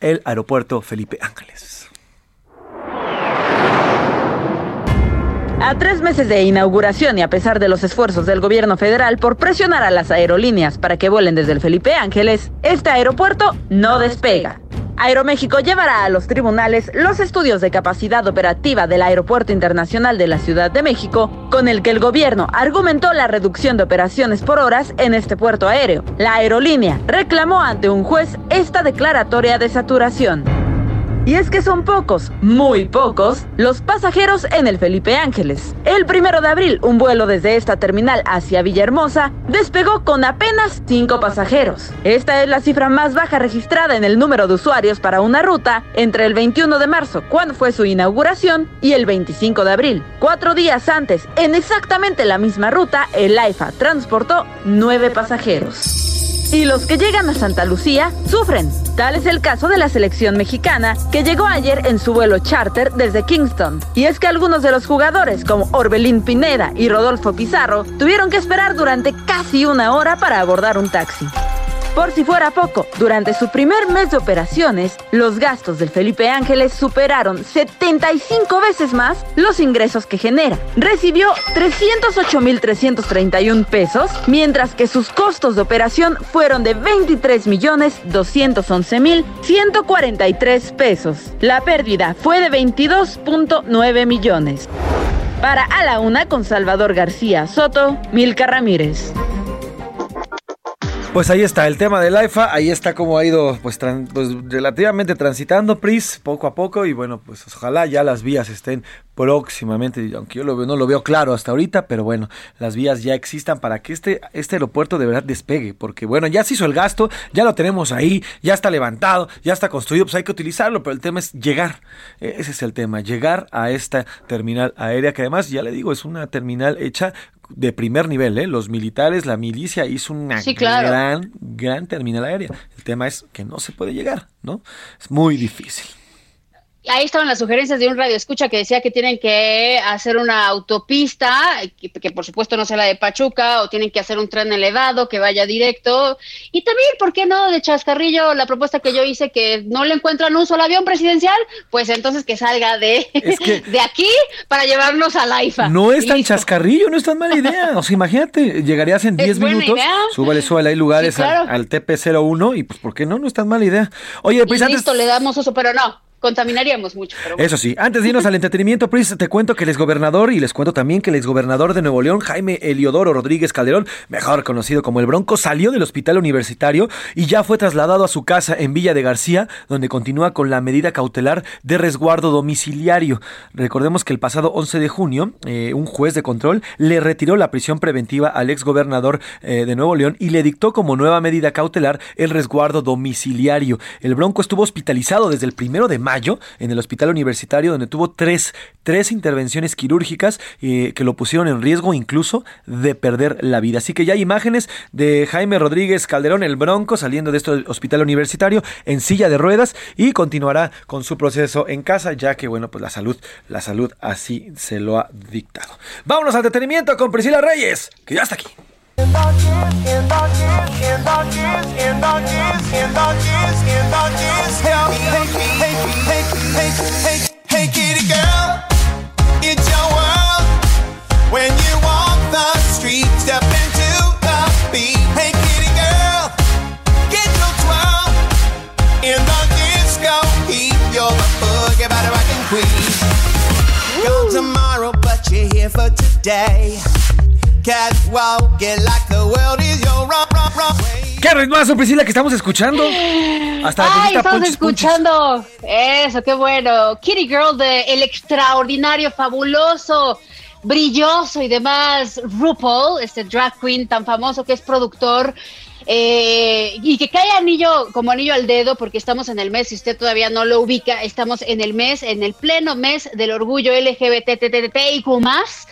el aeropuerto Felipe Ángeles. A tres meses de inauguración y a pesar de los esfuerzos del gobierno federal por presionar a las aerolíneas para que vuelen desde el Felipe Ángeles, este aeropuerto no despega. Aeroméxico llevará a los tribunales los estudios de capacidad operativa del Aeropuerto Internacional de la Ciudad de México, con el que el gobierno argumentó la reducción de operaciones por horas en este puerto aéreo. La aerolínea reclamó ante un juez esta declaratoria de saturación. Y es que son pocos, muy pocos, los pasajeros en el Felipe Ángeles. El primero de abril, un vuelo desde esta terminal hacia Villahermosa despegó con apenas cinco pasajeros. Esta es la cifra más baja registrada en el número de usuarios para una ruta entre el 21 de marzo, cuando fue su inauguración, y el 25 de abril. Cuatro días antes, en exactamente la misma ruta, el AIFA transportó nueve pasajeros. Y los que llegan a Santa Lucía sufren. Tal es el caso de la selección mexicana, que llegó ayer en su vuelo charter desde Kingston. Y es que algunos de los jugadores, como Orbelín Pineda y Rodolfo Pizarro, tuvieron que esperar durante casi una hora para abordar un taxi. Por si fuera poco, durante su primer mes de operaciones, los gastos del Felipe Ángeles superaron 75 veces más los ingresos que genera. Recibió 308.331 pesos, mientras que sus costos de operación fueron de 23.211.143 pesos. La pérdida fue de 22.9 millones. Para A la Una con Salvador García Soto, Milka Ramírez. Pues ahí está el tema del AIFA, ahí está como ha ido pues, pues, relativamente transitando PRIS poco a poco y bueno, pues ojalá ya las vías estén próximamente, aunque yo lo veo, no lo veo claro hasta ahorita, pero bueno, las vías ya existan para que este, este aeropuerto de verdad despegue, porque bueno, ya se hizo el gasto, ya lo tenemos ahí, ya está levantado, ya está construido, pues hay que utilizarlo, pero el tema es llegar, e-, ese es el tema, llegar a esta terminal aérea que además, ya le digo, es una terminal hecha de primer nivel, ¿eh? Los militares, la milicia hizo una gran, gran terminal aérea. El tema es que no se puede llegar, ¿no? Es muy difícil ahí estaban las sugerencias de un radio escucha que decía que tienen que hacer una autopista, que, por supuesto no sea la de Pachuca, o tienen que hacer un tren elevado que vaya directo. Y también, ¿por qué no? De Chascarrillo, la propuesta que yo hice, que no le encuentran un solo avión presidencial, pues entonces que salga de, de aquí para llevarnos a la IFA. No es tan Chascarrillo, no es tan mala idea. O sea, imagínate, llegarías en 10 minutos, súbale, súbale, hay lugares al, TP01 y pues, ¿por qué no? No es tan mala idea. Oye, pues Listo, le damos eso, pero no contaminaríamos mucho. Eso sí, antes de irnos al entretenimiento, Pris, te cuento que el exgobernador, y les cuento también que el exgobernador de Nuevo León, Jaime Eliodoro Rodríguez Calderón, mejor conocido como el Bronco, salió del hospital universitario y ya fue trasladado a su casa en Villa de García, donde continúa con la medida cautelar de resguardo domiciliario. Recordemos que el pasado 11 de junio, eh, un juez de control le retiró la prisión preventiva al exgobernador eh, de Nuevo León y le dictó como nueva medida cautelar el resguardo domiciliario. El Bronco estuvo hospitalizado desde el primero de en el hospital universitario donde tuvo tres, tres intervenciones quirúrgicas eh, que lo pusieron en riesgo incluso de perder la vida. Así que ya hay imágenes de Jaime Rodríguez Calderón, el Bronco, saliendo de este hospital universitario en silla de ruedas y continuará con su proceso en casa ya que bueno pues la salud, la salud así se lo ha dictado. Vámonos al detenimiento con Priscila Reyes, que ya está aquí. Hey ¡Qué ritmazo, Priscila, que estamos escuchando! Hasta la Ay, estamos punches, punches. escuchando. Eso, qué bueno. Kitty Girl de el extraordinario, fabuloso, brilloso y demás RuPaul, este drag queen tan famoso que es productor. Eh, y que cae anillo como anillo al dedo porque estamos en el mes, si usted todavía no lo ubica, estamos en el mes, en el pleno mes del orgullo LGBTTTIQ más.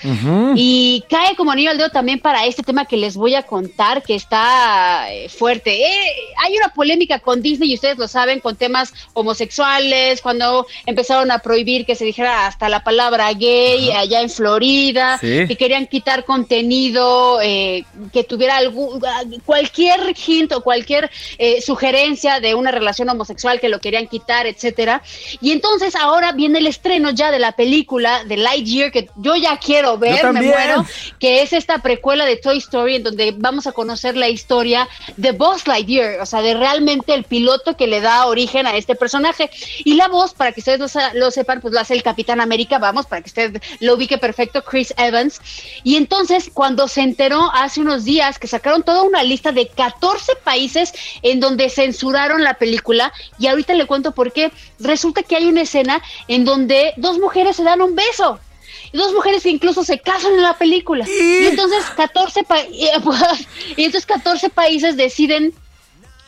Y cae como anillo al dedo también para este tema que les voy a contar, que está eh, fuerte. Eh, hay una polémica con Disney, y ustedes lo saben, con temas homosexuales, cuando empezaron a prohibir que se dijera hasta la palabra gay allá en Florida, que querían quitar contenido eh, que tuviera algún, cualquier hint o cualquier eh, sugerencia de una relación homosexual que lo querían quitar, etcétera. Y entonces ahora viene el estreno ya de la película de Lightyear, que yo ya quiero ver, me muero, que es esta precuela de Toy Story en donde vamos a conocer la historia de Buzz Lightyear, o sea, de realmente el piloto que le da origen a este personaje. Y la voz, para que ustedes lo, lo sepan, pues lo hace el Capitán América, vamos, para que usted lo ubique perfecto, Chris Evans. Y entonces, cuando se enteró hace unos días que sacaron toda una lista de 14 países en donde censuraron la película, y ahorita le cuento por qué, resulta que hay una escena en donde dos mujeres se dan un beso. Dos mujeres que incluso se casan en la película. Y entonces 14 pa- y, y entonces 14 países deciden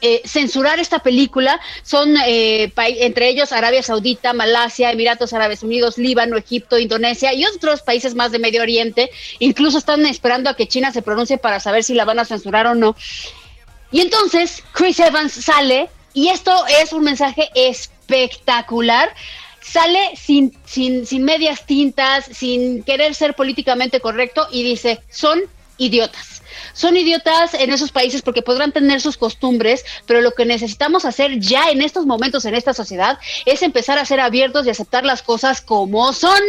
eh, censurar esta película. Son eh, entre ellos Arabia Saudita, Malasia, Emiratos Árabes Unidos, Líbano, Egipto, Indonesia y otros países más de Medio Oriente. Incluso están esperando a que China se pronuncie para saber si la van a censurar o no. Y entonces Chris Evans sale y esto es un mensaje espectacular. Sale sin, sin, sin medias tintas, sin querer ser políticamente correcto y dice, son idiotas. Son idiotas en esos países porque podrán tener sus costumbres, pero lo que necesitamos hacer ya en estos momentos en esta sociedad es empezar a ser abiertos y aceptar las cosas como son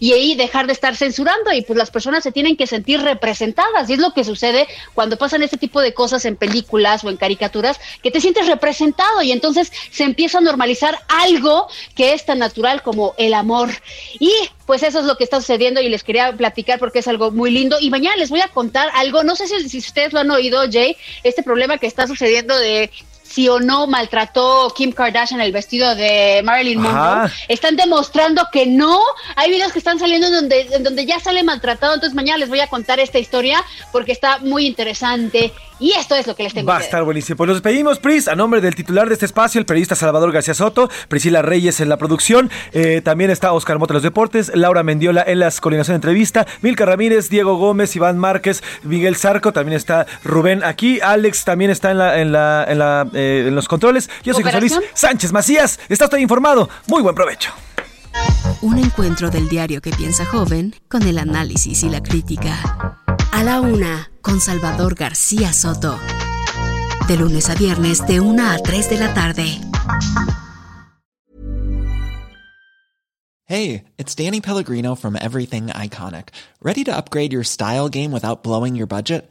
y ahí dejar de estar censurando y pues las personas se tienen que sentir representadas y es lo que sucede cuando pasan este tipo de cosas en películas o en caricaturas que te sientes representado y entonces se empieza a normalizar algo que es tan natural como el amor. Y pues eso es lo que está sucediendo y les quería platicar porque es algo muy lindo. Y mañana les voy a contar algo, no sé si, si ustedes lo han oído Jay, este problema que está sucediendo de si o no maltrató Kim Kardashian el vestido de Marilyn Monroe. Ajá. Están demostrando que no. Hay videos que están saliendo en donde, en donde ya sale maltratado. Entonces mañana les voy a contar esta historia porque está muy interesante. Y esto es lo que les tengo Va a estar buenísimo. Pues nos despedimos, Pris, a nombre del titular de este espacio, el periodista Salvador García Soto, Priscila Reyes en la producción, eh, también está Oscar Mota en los deportes, Laura Mendiola en las coordinación de entrevista, Milka Ramírez, Diego Gómez, Iván Márquez, Miguel Zarco, también está Rubén aquí, Alex también está en la, en la, en la, eh, en los controles. Yo soy José Luis. Sánchez Macías. Estás todo informado. Muy buen provecho. Un encuentro del diario que piensa joven con el análisis y la crítica. A la una, con Salvador García Soto. De lunes a viernes, de 1 a 3 de la tarde. Hey, it's Danny Pellegrino from Everything Iconic. Ready to upgrade your style game without blowing your budget?